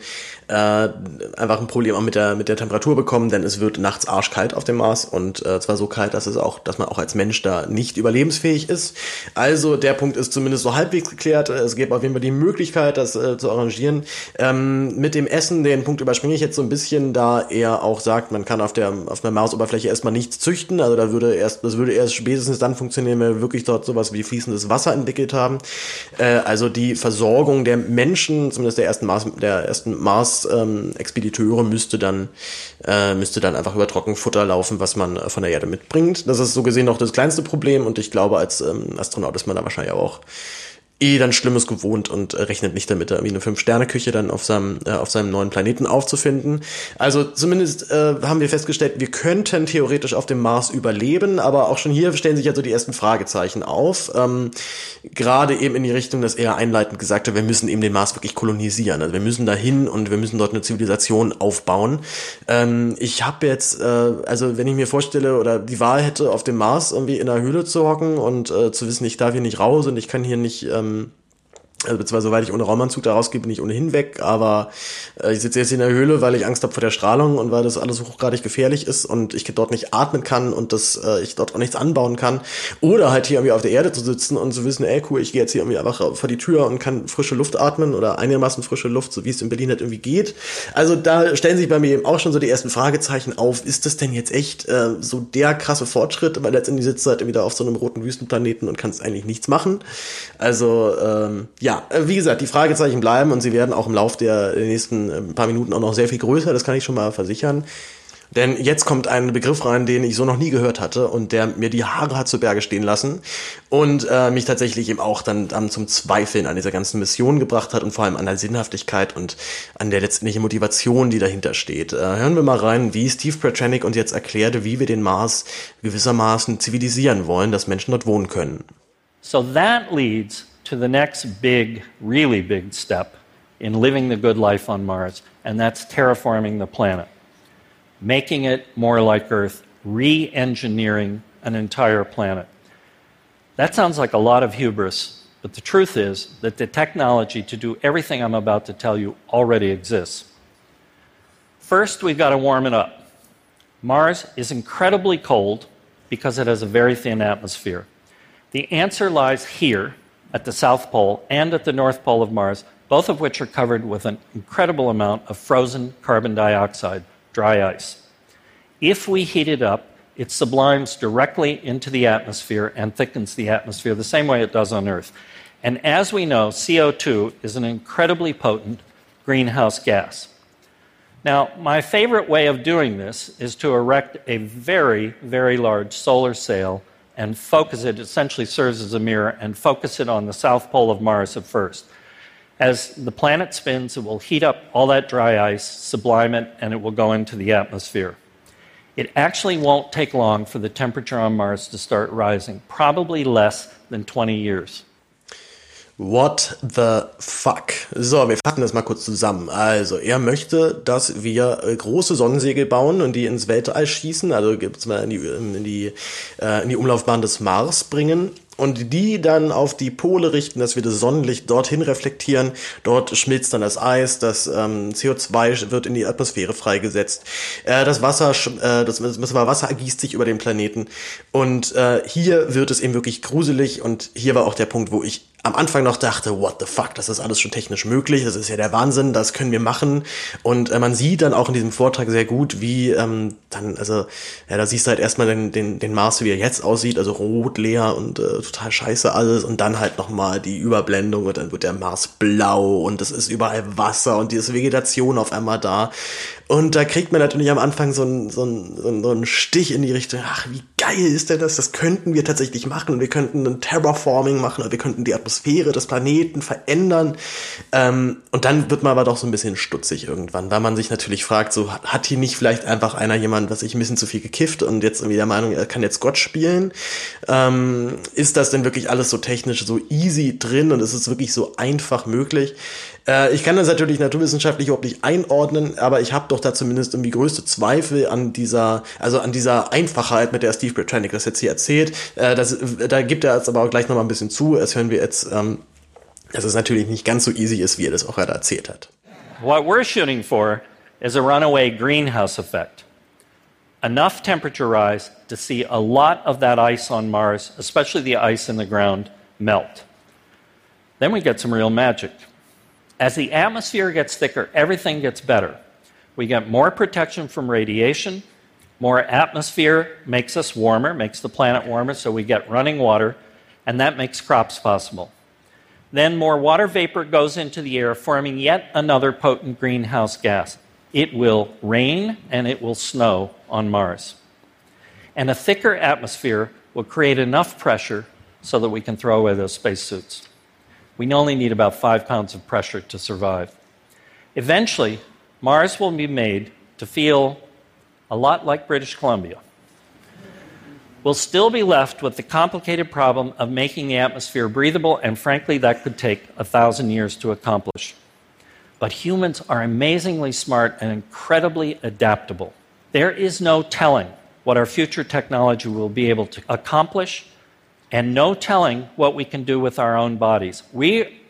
Speaker 2: äh, einfach ein Problem auch mit der mit der Temperatur bekommen, denn es wird nachts arschkalt auf dem Mars und äh, zwar so kalt, dass es auch, dass man auch als Mensch da nicht überlebensfähig ist. Also der Punkt ist zumindest so halbwegs geklärt. Es gibt auf jeden Fall die Möglichkeit, das äh, zu arrangieren. Ähm, mit dem Essen, den Punkt überspringe ich jetzt so ein bisschen, da er auch sagt, man kann auf der auf der Marsoberfläche erstmal nichts züchten. Also da würde erst das würde erst spätestens dann funktionieren, wenn wir wirklich dort sowas wie fließendes Wasser entwickelt haben. Äh, also die Versorgung der Menschen, zumindest der ersten Mars der ersten Mars ähm, müsste dann, äh, müsste dann einfach über Trockenfutter laufen, was man äh, von der Erde mitbringt. Das ist so gesehen noch das kleinste Problem und ich glaube, als ähm, Astronaut ist man da wahrscheinlich auch eh dann Schlimmes gewohnt und äh, rechnet nicht damit, da wie eine Fünf-Sterne-Küche dann auf seinem, äh, auf seinem neuen Planeten aufzufinden. Also zumindest äh, haben wir festgestellt, wir könnten theoretisch auf dem Mars überleben, aber auch schon hier stellen sich ja so die ersten Fragezeichen auf. Ähm, Gerade eben in die Richtung, dass er einleitend gesagt hat, wir müssen eben den Mars wirklich kolonisieren. Also wir müssen dahin und wir müssen dort eine Zivilisation aufbauen. Ähm, ich habe jetzt, äh, also wenn ich mir vorstelle oder die Wahl hätte, auf dem Mars irgendwie in einer Höhle zu hocken und äh, zu wissen, ich darf hier nicht raus und ich kann hier nicht ähm, ähm, also beziehungsweise soweit ich ohne Raumanzug da rausgehe, bin ich ohnehin weg, aber äh, ich sitze jetzt in der Höhle, weil ich Angst habe vor der Strahlung und weil das alles hochgradig gefährlich ist und ich dort nicht atmen kann und das äh, ich dort auch nichts anbauen kann. Oder halt hier irgendwie auf der Erde zu sitzen und zu wissen, ey cool, ich gehe jetzt hier irgendwie einfach vor die Tür und kann frische Luft atmen oder einigermaßen frische Luft, so wie es in Berlin halt irgendwie geht. Also da stellen sich bei mir eben auch schon so die ersten Fragezeichen auf, ist das denn jetzt echt äh, so der krasse Fortschritt? Weil letztendlich sitzt du halt wieder auf so einem roten Wüstenplaneten und kannst eigentlich nichts machen. Also ähm, ja, ja, äh, wie gesagt, die Fragezeichen bleiben und sie werden auch im Lauf der nächsten äh, paar Minuten auch noch sehr viel größer, das kann ich schon mal versichern. Denn jetzt kommt ein Begriff rein, den ich so noch nie gehört hatte und der mir die Haare hat zu Berge stehen lassen und äh, mich tatsächlich eben auch dann, dann zum Zweifeln an dieser ganzen Mission gebracht hat und vor allem an der Sinnhaftigkeit und an der letztendlichen Motivation, die dahinter steht. Äh, hören wir mal rein, wie Steve Petranik uns jetzt erklärte, wie wir den Mars gewissermaßen zivilisieren wollen, dass Menschen dort wohnen können.
Speaker 1: So that leads to the next big, really big step in living the good life on Mars, and that's terraforming the planet, making it more like Earth, re engineering an entire planet. That sounds like a lot of hubris, but the truth is that the technology to do everything I'm about to tell you already exists. First, we've got to warm it up. Mars is incredibly cold because it has a very thin atmosphere. The answer lies here at the South Pole and at the North Pole of Mars, both of which are covered with an incredible amount of frozen carbon dioxide, dry ice. If we heat it up, it sublimes directly into the atmosphere and thickens the atmosphere the same way it does on Earth. And as we know, CO2 is an incredibly potent greenhouse gas. Now, my favorite way of doing this is to erect a very, very large solar sail and focus it, essentially serves as a mirror, and focus it on the south pole of Mars at first. As the planet spins, it will heat up all that dry ice, sublime it, and it will go into the atmosphere. It actually won't take long for the temperature on Mars to start rising, probably less than 20 years.
Speaker 2: What the fuck? So, wir fassen das mal kurz zusammen. Also, er möchte, dass wir äh, große Sonnensegel bauen und die ins Weltall schießen, also gibt's mal in die, in die, äh, in die Umlaufbahn des Mars bringen und die dann auf die Pole richten, dass wir das Sonnenlicht dorthin reflektieren. Dort schmilzt dann das Eis, das ähm, CO2 wird in die Atmosphäre freigesetzt. Äh, das Wasser, äh, das, das Wasser ergießt sich über den Planeten. Und äh, hier wird es eben wirklich gruselig. Und hier war auch der Punkt, wo ich am Anfang noch dachte, what the fuck, das ist alles schon technisch möglich, das ist ja der Wahnsinn, das können wir machen. Und äh, man sieht dann auch in diesem Vortrag sehr gut, wie ähm, dann, also, ja, da siehst du halt erstmal den, den, den Mars, wie er jetzt aussieht, also rot, leer und äh, total scheiße alles. Und dann halt nochmal die Überblendung und dann wird der Mars blau und es ist überall Wasser und die ist Vegetation auf einmal da. Und da kriegt man natürlich am Anfang so einen, so einen, so einen Stich in die Richtung, ach, wie geil ist denn das? Das könnten wir tatsächlich machen. Wir könnten ein Terraforming machen, oder wir könnten die Atmosphäre des Planeten verändern. Ähm, und dann wird man aber doch so ein bisschen stutzig irgendwann, weil man sich natürlich fragt, so hat hier nicht vielleicht einfach einer jemand, was ich ein bisschen zu viel gekifft und jetzt irgendwie der Meinung, er kann jetzt Gott spielen? Ähm, ist das denn wirklich alles so technisch so easy drin und ist es wirklich so einfach möglich? Äh, ich kann das natürlich naturwissenschaftlich überhaupt nicht einordnen, aber ich habe doch da zumindest irgendwie größte Zweifel an dieser, also an dieser Einfachheit, mit der Steve Britannic das jetzt hier erzählt. Äh, das, da gibt er jetzt aber auch gleich noch mal ein bisschen zu. Das hören wir jetzt, ähm, dass es natürlich nicht ganz so easy ist, wie er das auch gerade erzählt hat.
Speaker 1: What we're shooting for is a runaway greenhouse effect. Enough temperature rise to see a lot of that ice on Mars, especially the ice in the ground, melt. Then we get some real magic. As the atmosphere gets thicker, everything gets better. We get more protection from radiation. More atmosphere makes us warmer, makes the planet warmer, so we get running water, and that makes crops possible. Then more water vapor goes into the air, forming yet another potent greenhouse gas. It will rain and it will snow on Mars. And a thicker atmosphere will create enough pressure so that we can throw away those spacesuits. We only need about five pounds of pressure to survive. Eventually, Mars will be made to feel a lot like British Columbia. We'll still be left with the complicated problem of making the atmosphere breathable, and frankly, that could take a thousand years to accomplish. But humans are amazingly smart and incredibly adaptable. There is no telling what our future technology will be able to accomplish and no telling what we can do with our own bodies. We,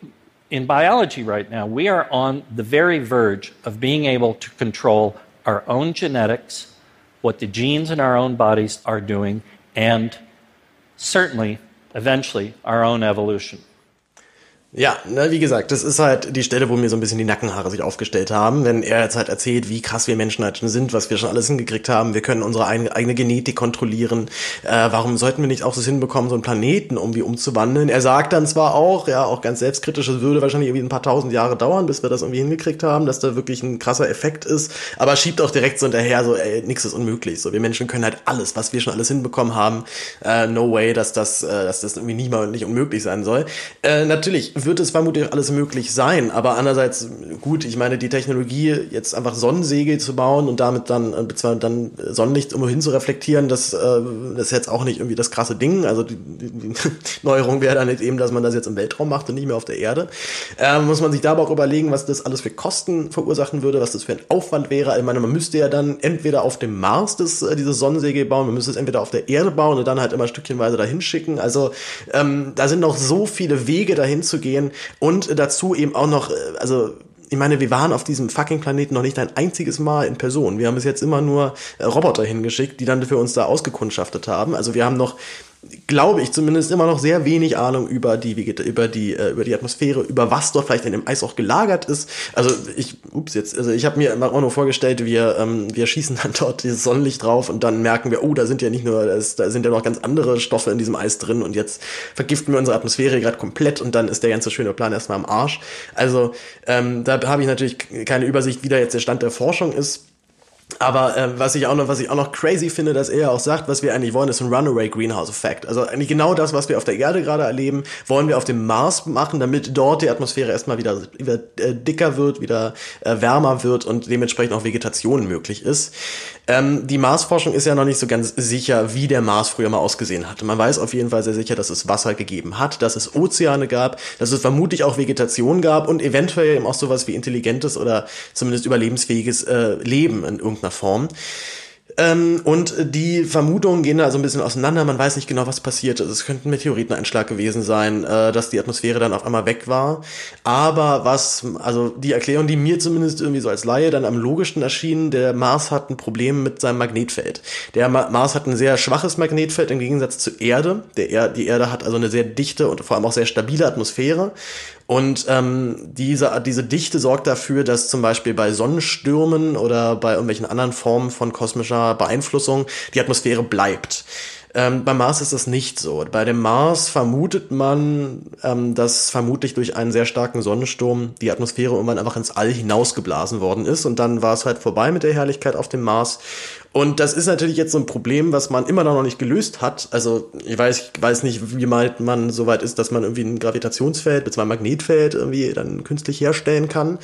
Speaker 1: in biology right now, we are on the very verge of being able to control our own genetics, what the genes in our own bodies are doing, and certainly, eventually, our own evolution.
Speaker 2: Ja, ne, wie gesagt, das ist halt die Stelle, wo mir so ein bisschen die Nackenhaare sich aufgestellt haben, wenn er jetzt halt erzählt, wie krass wir Menschen halt schon sind, was wir schon alles hingekriegt haben. Wir können unsere eigene, Genetik kontrollieren. Äh, warum sollten wir nicht auch das hinbekommen, so einen Planeten irgendwie umzuwandeln? Er sagt dann zwar auch, ja, auch ganz selbstkritisch, es würde wahrscheinlich irgendwie ein paar tausend Jahre dauern, bis wir das irgendwie hingekriegt haben, dass da wirklich ein krasser Effekt ist, aber schiebt auch direkt so hinterher, so, ey, nix ist unmöglich. So, wir Menschen können halt alles, was wir schon alles hinbekommen haben. Äh, no way, dass das, äh, dass das irgendwie niemals nicht unmöglich sein soll. Äh, natürlich wird es vermutlich alles möglich sein, aber andererseits, gut, ich meine, die Technologie, jetzt einfach Sonnensegel zu bauen und damit dann, äh, dann Sonnenlicht irgendwo hin zu reflektieren, das, äh, das ist jetzt auch nicht irgendwie das krasse Ding. Also die, die, Neuerung wäre dann eben, dass man das jetzt im Weltraum macht und nicht mehr auf der Erde. Äh, muss man sich da aber auch überlegen, was das alles für Kosten verursachen würde, was das für ein Aufwand wäre. Ich meine, man müsste ja dann entweder auf dem Mars das, äh, dieses Sonnensegel bauen, man müsste es entweder auf der Erde bauen und dann halt immer stückchenweise dahin schicken. Also ähm, da sind noch so viele Wege dahin zu gehen und dazu eben auch noch, äh, also ich meine, wir waren auf diesem fucking Planeten noch nicht ein einziges Mal in Person. Wir haben bis jetzt immer nur äh, Roboter hingeschickt, die dann für uns da ausgekundschaftet haben. Also wir haben noch glaube ich zumindest immer noch sehr wenig Ahnung über die über die äh, über die Atmosphäre, über was dort vielleicht in dem Eis auch gelagert ist. Also ich ups jetzt, also ich habe mir immer auch nur vorgestellt, wir ähm, wir schießen dann dort dieses Sonnenlicht drauf und dann merken wir, oh, da sind ja nicht nur das, da sind ja noch ganz andere Stoffe in diesem Eis drin und jetzt vergiften wir unsere Atmosphäre gerade komplett und dann ist der ganze schöne Plan erstmal am Arsch. Also ähm, da habe ich natürlich keine Übersicht, wie da jetzt der Stand der Forschung ist. Aber äh, was ich auch noch, was ich auch noch crazy finde, dass er auch sagt, was wir eigentlich wollen, ist ein Runaway Greenhouse Effect. Also eigentlich genau das, was wir auf der Erde gerade erleben, wollen wir auf dem Mars machen, damit dort die Atmosphäre erstmal wieder, wieder äh, dicker wird, wieder äh, wärmer wird und dementsprechend auch Vegetation möglich ist. Ähm, die Marsforschung ist ja noch nicht so ganz sicher, wie der Mars früher mal ausgesehen hatte. Man weiß auf jeden Fall sehr sicher, dass es Wasser gegeben hat, dass es Ozeane gab, dass es vermutlich auch Vegetation gab und eventuell eben auch sowas wie intelligentes oder zumindest überlebensfähiges äh, Leben in irgendeiner Form. Ähm, und die Vermutungen gehen da so ein bisschen auseinander. Man weiß nicht genau, was passiert ist. Es könnte ein Meteoriteneinschlag gewesen sein, äh, dass die Atmosphäre dann auf einmal weg war. Aber was, also die Erklärung, die mir zumindest irgendwie so als Laie dann am logischsten erschien, der Mars hat ein Problem mit seinem Magnetfeld. Der Ma Mars hat ein sehr schwaches Magnetfeld im Gegensatz zur Erde. Er die Erde hat also eine sehr dichte und vor allem auch sehr stabile Atmosphäre. Und ähm, diese, diese Dichte sorgt dafür, dass zum Beispiel bei Sonnenstürmen oder bei irgendwelchen anderen Formen von kosmischer Beeinflussung die Atmosphäre bleibt. Ähm, beim Mars ist das nicht so. Bei dem Mars vermutet man, ähm, dass vermutlich durch einen sehr starken Sonnensturm die Atmosphäre irgendwann einfach ins All hinausgeblasen worden ist und dann war es halt vorbei mit der Herrlichkeit auf dem Mars Und das ist natürlich jetzt so ein Problem, was man immer noch nicht gelöst hat. Also ich weiß, ich weiß nicht, wie mal man so weit ist, dass man irgendwie ein Gravitationsfeld bzw. ein Magnetfeld irgendwie dann künstlich herstellen kann.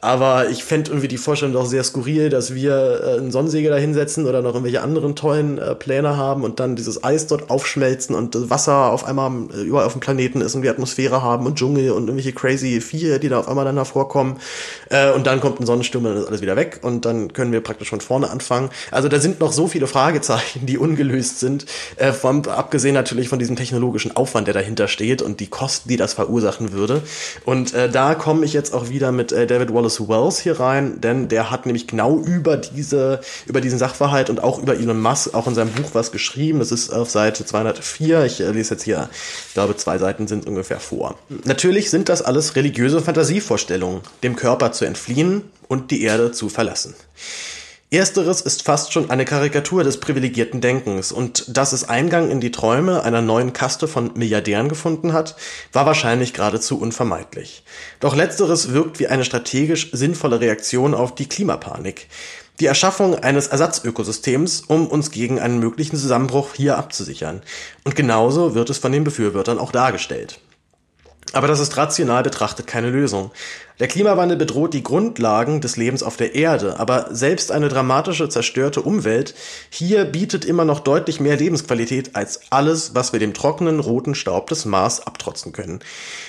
Speaker 2: Aber ich fände irgendwie die Vorstellung doch sehr skurril, dass wir äh, einen Sonnensegel da hinsetzen oder noch irgendwelche anderen tollen äh, Pläne haben und dann dieses Eis dort aufschmelzen und das Wasser auf einmal äh, überall auf dem Planeten ist und wir Atmosphäre haben und Dschungel und irgendwelche crazy Viecher, die da auf einmal dann hervorkommen. Äh, und dann kommt ein Sonnensturm und dann ist alles wieder weg und dann können wir praktisch von vorne anfangen. Also da sind noch so viele Fragezeichen, die ungelöst sind, äh, vom, abgesehen natürlich von diesem technologischen Aufwand, der dahinter steht und die Kosten, die das verursachen würde. Und äh, da komme ich jetzt auch wieder mit äh, David Wallace Wells hier rein, denn der hat nämlich genau über diese, über diesen Sachverhalt und auch über Elon Musk auch in seinem Buch was geschrieben. Das ist auf Seite 204. Ich äh, lese jetzt hier, ich glaube, zwei Seiten sind ungefähr vor. Natürlich sind das alles religiöse Fantasievorstellungen, dem Körper zu entfliehen und die Erde zu verlassen. Ersteres ist fast schon eine Karikatur des privilegierten Denkens und dass es Eingang in die Träume einer neuen Kaste von Milliardären gefunden hat, war wahrscheinlich geradezu unvermeidlich. Doch letzteres wirkt wie eine strategisch sinnvolle Reaktion auf die Klimapanik. Die Erschaffung eines Ersatzökosystems, um uns gegen einen möglichen Zusammenbruch hier abzusichern. Und genauso wird es von den Befürwortern auch dargestellt. Aber das ist rational betrachtet keine Lösung. Der Klimawandel bedroht die Grundlagen des Lebens auf der Erde, aber selbst eine dramatische zerstörte Umwelt hier bietet immer noch deutlich mehr Lebensqualität als alles, was wir dem trockenen roten Staub des Mars abtrotzen können.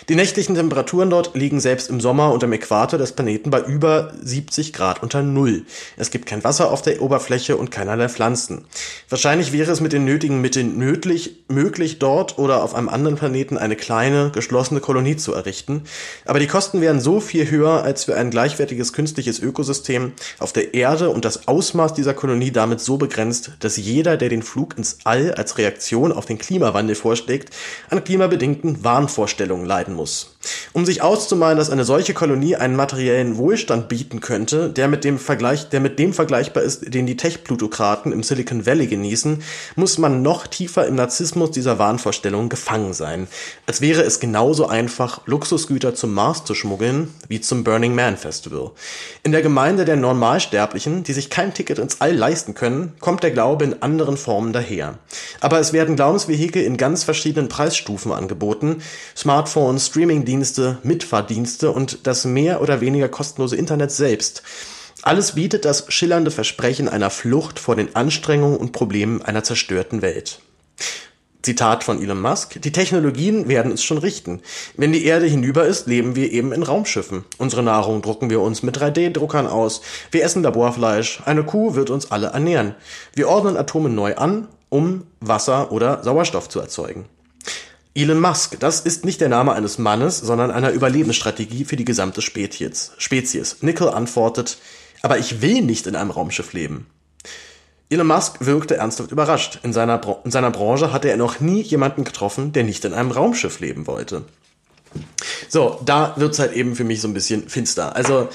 Speaker 2: Die nächtlichen Temperaturen dort liegen selbst im Sommer unter dem Äquator des Planeten bei über 70 Grad unter Null. Es gibt kein Wasser auf der Oberfläche und keinerlei Pflanzen. Wahrscheinlich wäre es mit den nötigen Mitteln möglich, möglich dort oder auf einem anderen Planeten eine kleine, geschlossene Kolonie zu errichten, aber die Kosten wären so viel viel höher als für ein gleichwertiges künstliches Ökosystem auf der Erde und das Ausmaß dieser Kolonie damit so begrenzt, dass jeder, der den Flug ins All als Reaktion auf den Klimawandel vorschlägt, an klimabedingten Wahnvorstellungen leiden muss. Um sich auszumalen, dass eine solche Kolonie einen materiellen Wohlstand bieten könnte, der mit dem Vergleich, der mit dem vergleichbar ist, den die Tech-Plutokraten im Silicon Valley genießen, muss man noch tiefer im Narzissmus dieser Wahnvorstellungen gefangen sein. Als wäre es genauso einfach, Luxusgüter zum Mars zu schmuggeln, wie zum Burning Man Festival. In der Gemeinde der Normalsterblichen, die sich kein Ticket ins All leisten können, kommt der Glaube in anderen Formen daher. Aber es werden Glaubensvehikel in ganz verschiedenen Preisstufen angeboten. Smartphones, Streamingdienste, Mitfahrdienste und das mehr oder weniger kostenlose Internet selbst. Alles bietet das schillernde Versprechen einer Flucht vor den Anstrengungen und Problemen einer zerstörten Welt. Zitat von Elon Musk, die Technologien werden es schon richten. Wenn die Erde hinüber ist, leben wir eben in Raumschiffen. Unsere Nahrung drucken wir uns mit 3D-Druckern aus. Wir essen Laborfleisch. Eine Kuh wird uns alle ernähren. Wir ordnen Atome neu an, um Wasser oder Sauerstoff zu erzeugen. Elon Musk, das ist nicht der Name eines Mannes, sondern einer Überlebensstrategie für die gesamte Spezies. Spezies. Nickel antwortet, aber ich will nicht in einem Raumschiff leben. Elon Musk wirkte ernsthaft überrascht. In seiner, in seiner Branche hatte er noch nie jemanden getroffen, der nicht in einem Raumschiff leben wollte. So, da wird's halt eben für mich so ein bisschen finster. Also,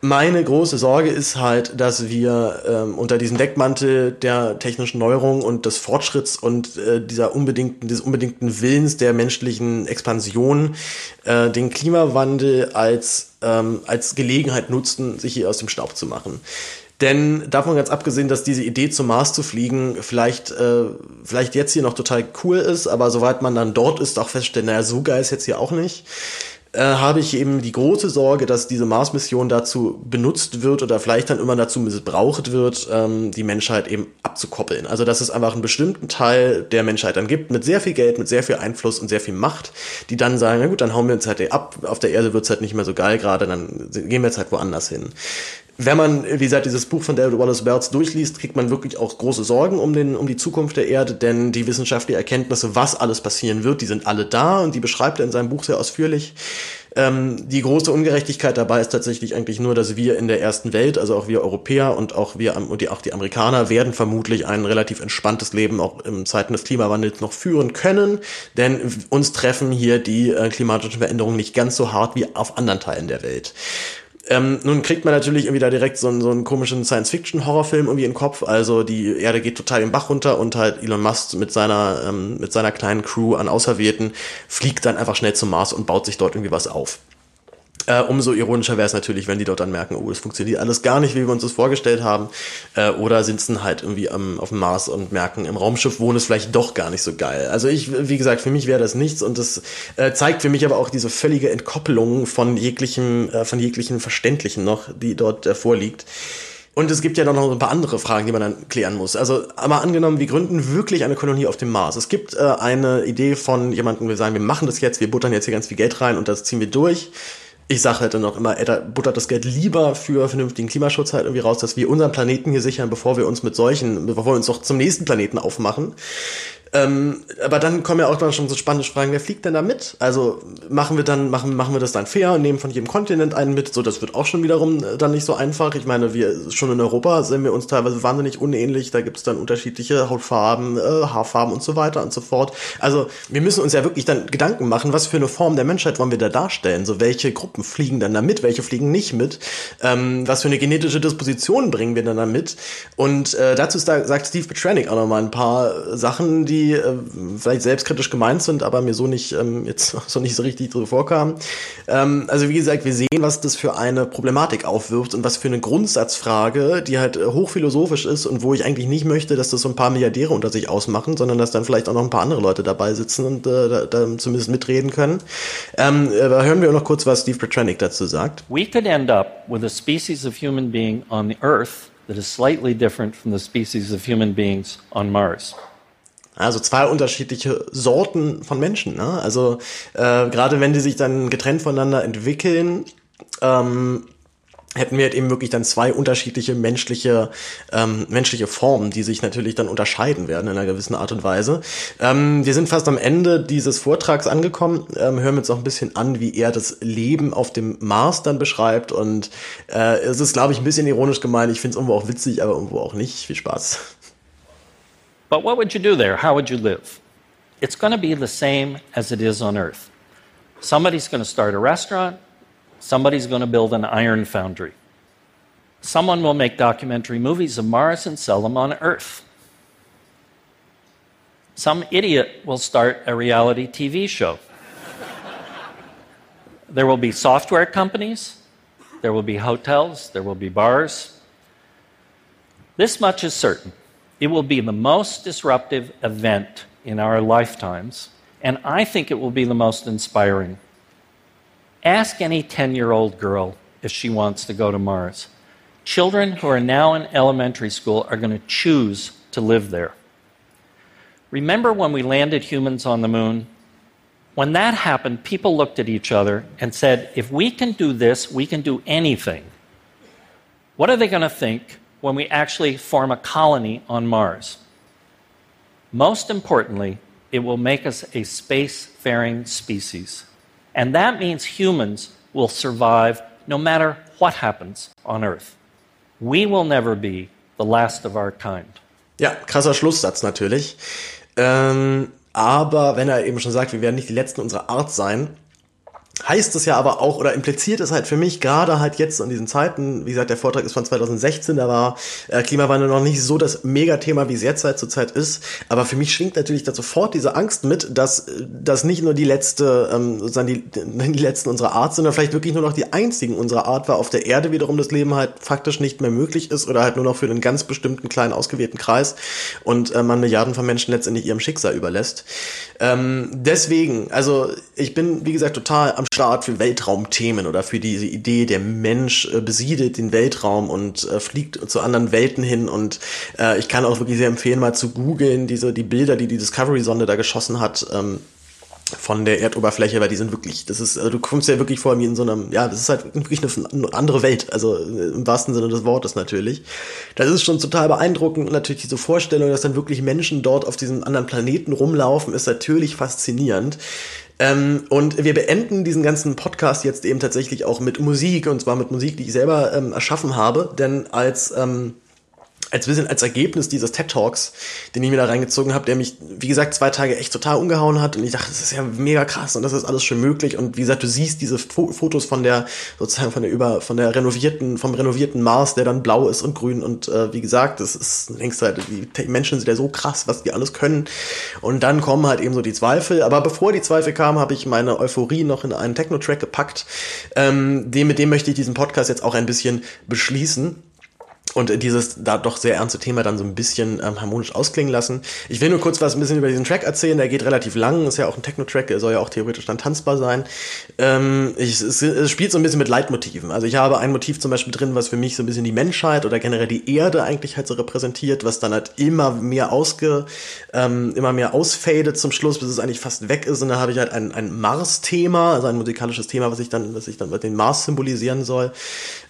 Speaker 2: meine große Sorge ist halt, dass wir ähm, unter diesem Deckmantel der technischen Neuerung und des Fortschritts und äh, dieser unbedingten, des unbedingten Willens der menschlichen Expansion äh, den Klimawandel als, ähm, als Gelegenheit nutzen, sich hier aus dem Staub zu machen. Denn davon ganz abgesehen, dass diese Idee zum Mars zu fliegen vielleicht, äh, vielleicht jetzt hier noch total cool ist, aber soweit man dann dort ist, auch feststellen, naja, so geil ist jetzt hier auch nicht, äh, habe ich eben die große Sorge, dass diese Mars-Mission dazu benutzt wird oder vielleicht dann immer dazu missbraucht wird, ähm, die Menschheit eben abzukoppeln. Also dass es einfach einen bestimmten Teil der Menschheit dann gibt, mit sehr viel Geld, mit sehr viel Einfluss und sehr viel Macht, die dann sagen, na gut, dann hauen wir uns halt ab, auf der Erde wird's halt nicht mehr so geil gerade, dann gehen wir jetzt halt woanders hin wenn man, wie gesagt, dieses Buch von David Wallace Belts durchliest, kriegt man wirklich auch große Sorgen um, den, um die Zukunft der Erde, denn die wissenschaftlichen Erkenntnisse, was alles passieren wird, die sind alle da und die beschreibt er in seinem Buch sehr ausführlich. Ähm, die große Ungerechtigkeit dabei ist tatsächlich eigentlich nur, dass wir in der ersten Welt, also auch wir Europäer und auch wir und die, auch die Amerikaner werden vermutlich ein relativ entspanntes Leben auch in Zeiten des Klimawandels noch führen können, denn uns treffen hier die äh, klimatischen Veränderungen nicht ganz so hart wie auf anderen Teilen der Welt. Ähm, nun kriegt man natürlich irgendwie da direkt so einen, so einen komischen Science-Fiction-Horrorfilm irgendwie in den Kopf. Also die Erde geht total den Bach runter und halt Elon Musk mit seiner, ähm, mit seiner kleinen Crew an Auserwählten fliegt dann einfach schnell zum Mars und baut sich dort irgendwie was auf. Äh, umso ironischer wäre es natürlich, wenn die dort dann merken, oh, es funktioniert alles gar nicht, wie wir uns das vorgestellt haben. Äh, oder sitzen halt irgendwie am, auf dem Mars und merken, im Raumschiff wohnen es vielleicht doch gar nicht so geil. Also ich, wie gesagt, für mich wäre das nichts und das äh, zeigt für mich aber auch diese völlige Entkoppelung von jeglichem, äh, von jeglichem Verständlichen noch, die dort äh, vorliegt. Und es gibt ja noch ein paar andere Fragen, die man dann klären muss. Also, aber angenommen, wir gründen wirklich eine Kolonie auf dem Mars. Es gibt äh, eine Idee von jemandem, wir sagen, wir machen das jetzt, wir buttern jetzt hier ganz viel Geld rein und das ziehen wir durch. Ich sage halt dann auch immer, er buttert das Geld lieber für vernünftigen Klimaschutz halt irgendwie raus, dass wir unseren Planeten hier sichern, bevor wir uns mit solchen, bevor wir uns doch zum nächsten Planeten aufmachen. Ähm, aber dann kommen ja auch dann schon so spannende Fragen, wer fliegt denn da mit? Also machen wir dann, machen, machen wir das dann fair und nehmen von jedem Kontinent einen mit? So, das wird auch schon wiederum äh, dann nicht so einfach. Ich meine, wir schon in Europa sind wir uns teilweise wahnsinnig unähnlich. Da gibt's dann unterschiedliche Hautfarben, äh, Haarfarben und so weiter und so fort. Also wir müssen uns ja wirklich dann Gedanken machen, was für eine Form der Menschheit wollen wir da darstellen? So, welche Gruppen fliegen dann da mit, welche fliegen nicht mit? Ähm, was für eine genetische Disposition bringen wir dann da mit? Und äh, dazu ist da, sagt Steve Petranik auch nochmal ein paar Sachen, die die äh, vielleicht selbstkritisch gemeint sind, aber mir so nicht ähm, jetzt so nicht so richtig drüber vorkamen. Ähm, also wie gesagt, wir sehen, was das für eine Problematik aufwirft und was für eine Grundsatzfrage, die halt äh, hochphilosophisch ist und wo ich eigentlich nicht möchte, dass das so ein paar Milliardäre unter sich ausmachen, sondern dass dann vielleicht auch noch ein paar andere Leute dabei sitzen und äh, da, da zumindest mitreden können. Ähm, äh, hören wir noch kurz, was Steve Petranik dazu sagt.
Speaker 1: We could end up with a species of human being on the Earth that is slightly different from the species of human beings on Mars.
Speaker 2: Also zwei unterschiedliche Sorten von Menschen. Ne? Also äh, gerade wenn die sich dann getrennt voneinander entwickeln, ähm, hätten wir halt eben wirklich dann zwei unterschiedliche menschliche ähm, menschliche Formen, die sich natürlich dann unterscheiden werden in einer gewissen Art und Weise. Ähm, wir sind fast am Ende dieses Vortrags angekommen, ähm, hören wir uns auch ein bisschen an, wie er das Leben auf dem Mars dann beschreibt und äh, es ist, glaube ich, ein bisschen ironisch gemeint. Ich finde es irgendwo auch witzig, aber irgendwo auch nicht. Viel Spaß.
Speaker 1: But what would you do there? How would you live? It's going to be the same as it is on Earth. Somebody's going to start a restaurant, somebody's going to build an iron foundry. Someone will make documentary movies of Mars and sell them on Earth. Some idiot will start a reality TV show. there will be software companies, there will be hotels, there will be bars. This much is certain it will be the most disruptive event in our lifetimes, and I think it will be the most inspiring. Ask any 10 year old girl if she wants to go to Mars. Children who are now in elementary school are going to choose to live there. Remember when we landed humans on the moon? When that happened, people looked at each other and said, if we can do this, we can do anything. What are they going to think when we actually form a colony on Mars. Most importantly, it will make us a space-faring species. And that means humans will survive no matter what happens on Earth. We will never be the last of our kind.
Speaker 2: Ja, krasser Schlusssatz natürlich. Ähm, aber wenn er eben schon sagt, wir werden nicht die Letzten unserer Art sein, heißt es ja aber auch oder impliziert es halt für mich gerade halt jetzt in diesen Zeiten, wie gesagt, der Vortrag ist von 2016, da war äh, Klimawandel noch nicht so das Megathema, wie es jetzt halt zurzeit ist, aber für mich schwingt natürlich da sofort diese Angst mit, dass das nicht nur die letzte, ähm, sozusagen die, die letzten unserer Art, sondern vielleicht wirklich nur noch die einzigen unserer Art, weil auf der Erde wiederum das Leben halt faktisch nicht mehr möglich ist oder halt nur noch für einen ganz bestimmten kleinen ausgewählten Kreis und äh, man Milliarden von Menschen letztendlich ihrem Schicksal überlässt. Ähm, deswegen, also ich bin, wie gesagt, total am Start für Weltraumthemen oder für diese Idee, der Mensch äh, besiedelt den Weltraum und äh, fliegt zu anderen Welten hin. Und äh, ich kann auch wirklich sehr empfehlen, mal zu googeln, diese, die Bilder, die die Discovery-Sonde da geschossen hat. Ähm, von der Erdoberfläche, weil die sind wirklich, das ist, also du kommst ja wirklich vor wie in so einem, ja, das ist halt wirklich eine andere Welt, also äh, im wahrsten Sinne des Wortes natürlich. Das ist schon total beeindruckend und natürlich diese Vorstellung, dass dann wirklich Menschen dort auf diesem anderen Planeten rumlaufen, ist natürlich faszinierend. Ähm, und wir beenden diesen ganzen Podcast jetzt eben tatsächlich auch mit Musik, und zwar mit Musik, die ich selber ähm, erschaffen habe, denn als ähm, als bisschen als Ergebnis dieses TED Talks, den ich mir da reingezogen habe, der mich, wie gesagt, zwei Tage echt total umgehauen hat. Und ich dachte, das ist ja mega krass und das ist alles schon möglich. Und wie gesagt, du siehst diese Fotos von der sozusagen von der über von der renovierten vom renovierten Mars, der dann blau ist und grün. Und äh, wie gesagt, das ist längst halt die Menschen sind ja so krass, was die alles können. Und dann kommen halt eben so die Zweifel, aber bevor die Zweifel kamen, habe ich meine Euphorie noch in einen Techno Track gepackt, ähm, dem mit dem möchte ich diesen Podcast jetzt auch ein bisschen beschließen und dieses da doch sehr ernste Thema dann so ein bisschen ähm, harmonisch ausklingen lassen. Ich will nur kurz was ein bisschen über diesen Track erzählen. Der geht relativ lang, ist ja auch ein Techno-Track, soll ja auch theoretisch dann tanzbar sein. Ähm, ich, es, es spielt so ein bisschen mit Leitmotiven. Also ich habe ein Motiv zum Beispiel drin, was für mich so ein bisschen die Menschheit oder generell die Erde eigentlich halt so repräsentiert, was dann halt immer mehr ausge, ähm, immer mehr ausfadet zum Schluss, bis es eigentlich fast weg ist. Und da habe ich halt ein, ein Mars-Thema, also ein musikalisches Thema, was ich dann, was ich dann den Mars symbolisieren soll.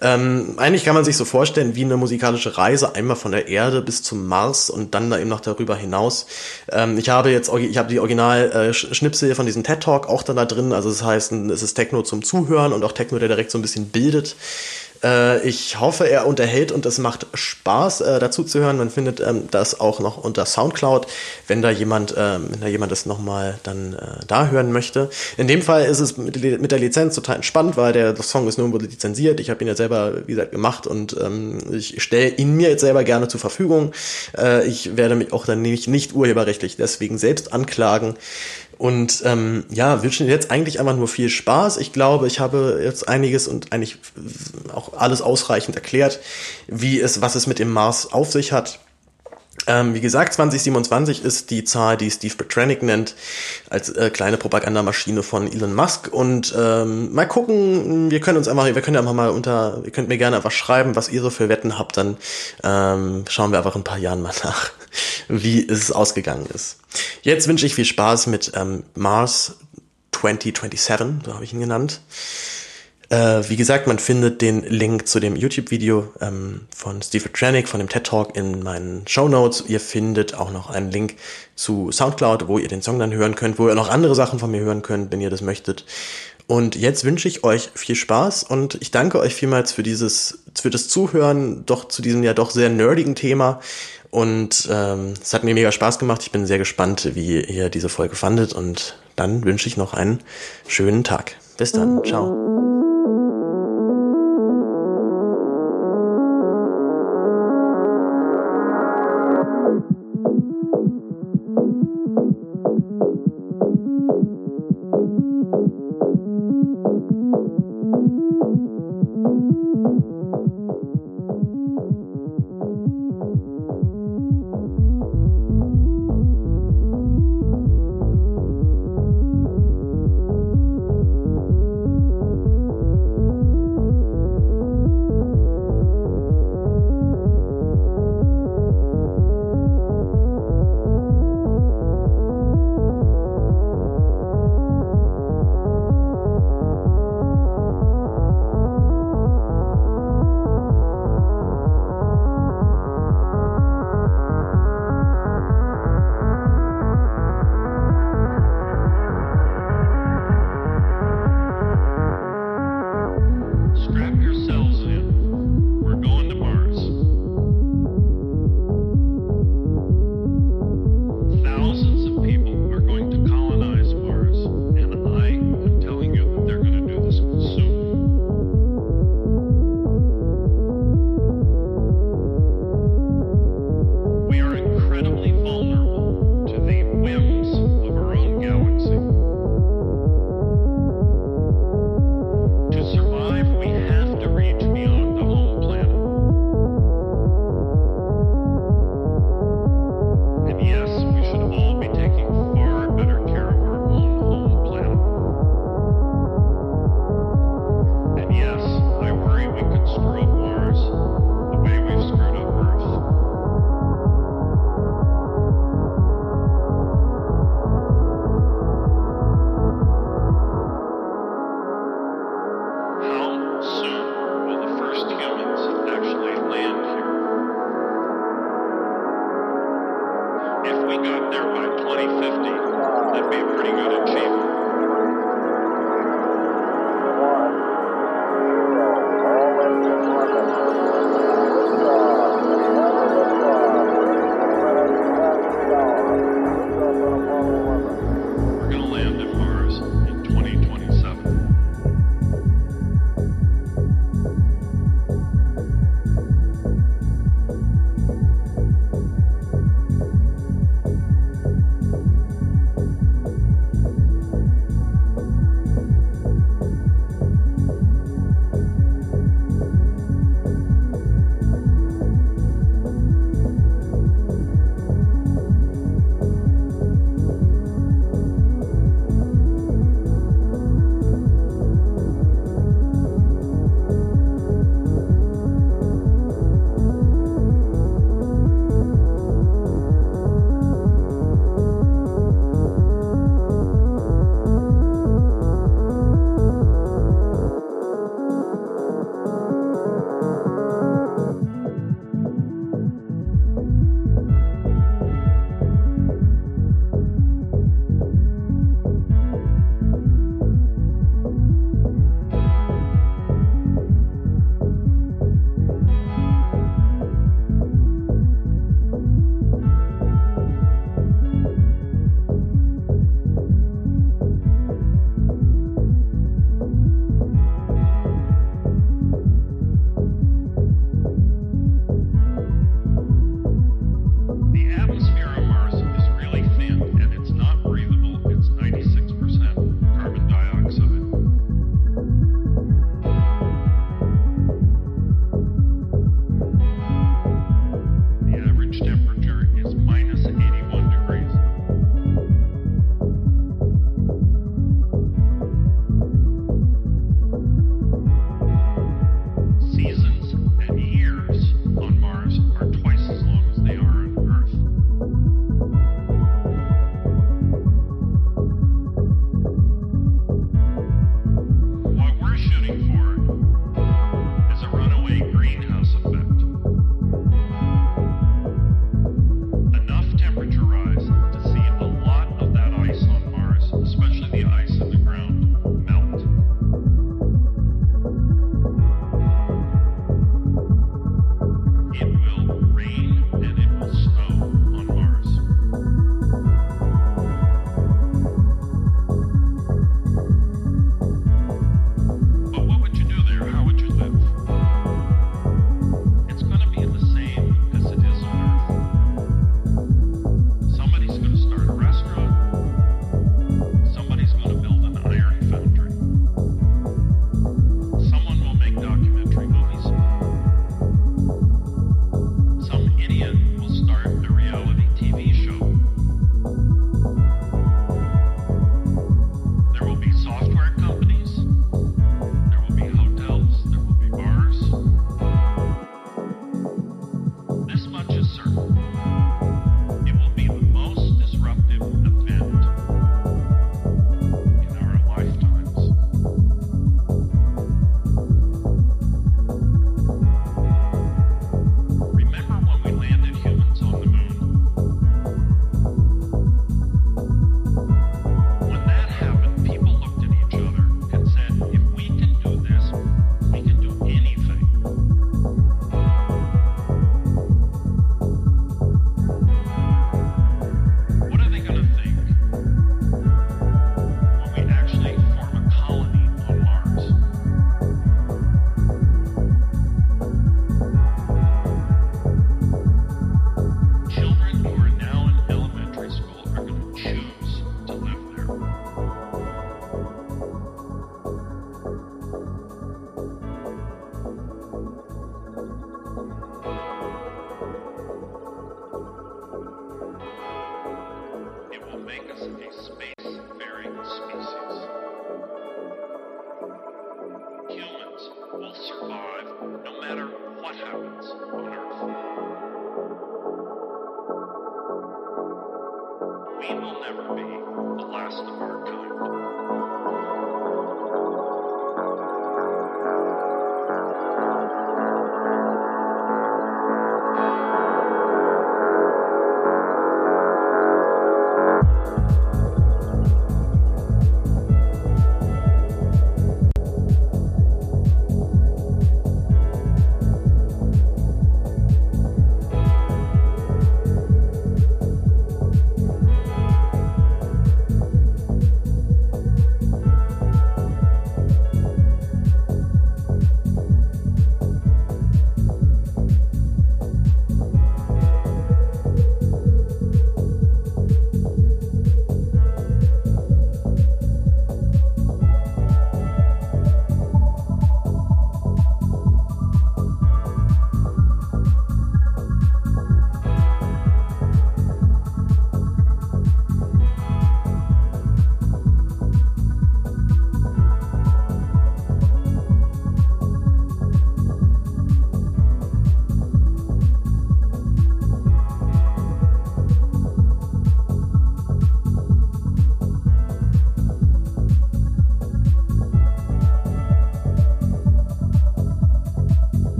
Speaker 2: Ähm, eigentlich kann man sich so vorstellen, wie eine musikalische Reise einmal von der Erde bis zum Mars und dann da eben noch darüber hinaus. Ähm, ich habe jetzt, ich habe die Original-Schnipsel von diesem TED Talk auch dann da drin. Also das heißt, es ist Techno zum Zuhören und auch Techno, der direkt so ein bisschen bildet. Äh, ich hoffe, er unterhält und es macht Spaß, äh, dazu zu hören. Man findet ähm, das auch noch unter Soundcloud, wenn da jemand, äh, wenn da jemand das nochmal dann äh, da hören möchte. In dem Fall ist es mit, der Lizenz total entspannt, weil der, Song ist nirgendwo lizenziert. Ich habe ihn ja selber, wie gesagt, gemacht und ähm, ich stelle ihn mir jetzt selber gerne zur Verfügung. Ich werde mich auch dann nämlich nicht urheberrechtlich deswegen selbst anklagen. Und ähm, ja, wünschen jetzt eigentlich einfach nur viel Spaß. Ich glaube, ich habe jetzt einiges und eigentlich auch alles ausreichend erklärt, wie es, was es mit dem Mars auf sich hat. Ähm, wie gesagt, 2027 ist die Zahl, die Steve Petranik nennt, als äh, kleine Propagandamaschine von Elon Musk. Und ähm, mal gucken, wir können uns einfach, wir können einfach mal unter, ihr könnt mir gerne einfach schreiben, was ihr so für Wetten habt, dann ähm, schauen wir einfach ein paar Jahren mal nach, wie es ausgegangen ist. Jetzt wünsche ich viel Spaß mit ähm, Mars 2027, so habe ich ihn genannt. Äh, wie gesagt, man findet den Link zu dem YouTube-Video ähm, von Steve Trenick, von dem TED Talk in meinen Show Notes. Ihr findet auch noch einen Link zu Soundcloud, wo ihr den Song dann hören könnt, wo ihr noch andere Sachen von mir hören könnt, wenn ihr das möchtet. Und jetzt wünsche ich euch viel Spaß und ich danke euch vielmals für dieses, für das Zuhören, doch zu diesem ja doch sehr nerdigen Thema. Und ähm, es hat mir mega Spaß gemacht. Ich bin sehr gespannt, wie ihr diese Folge fandet. Und dann wünsche ich noch einen schönen Tag. Bis dann. Ciao.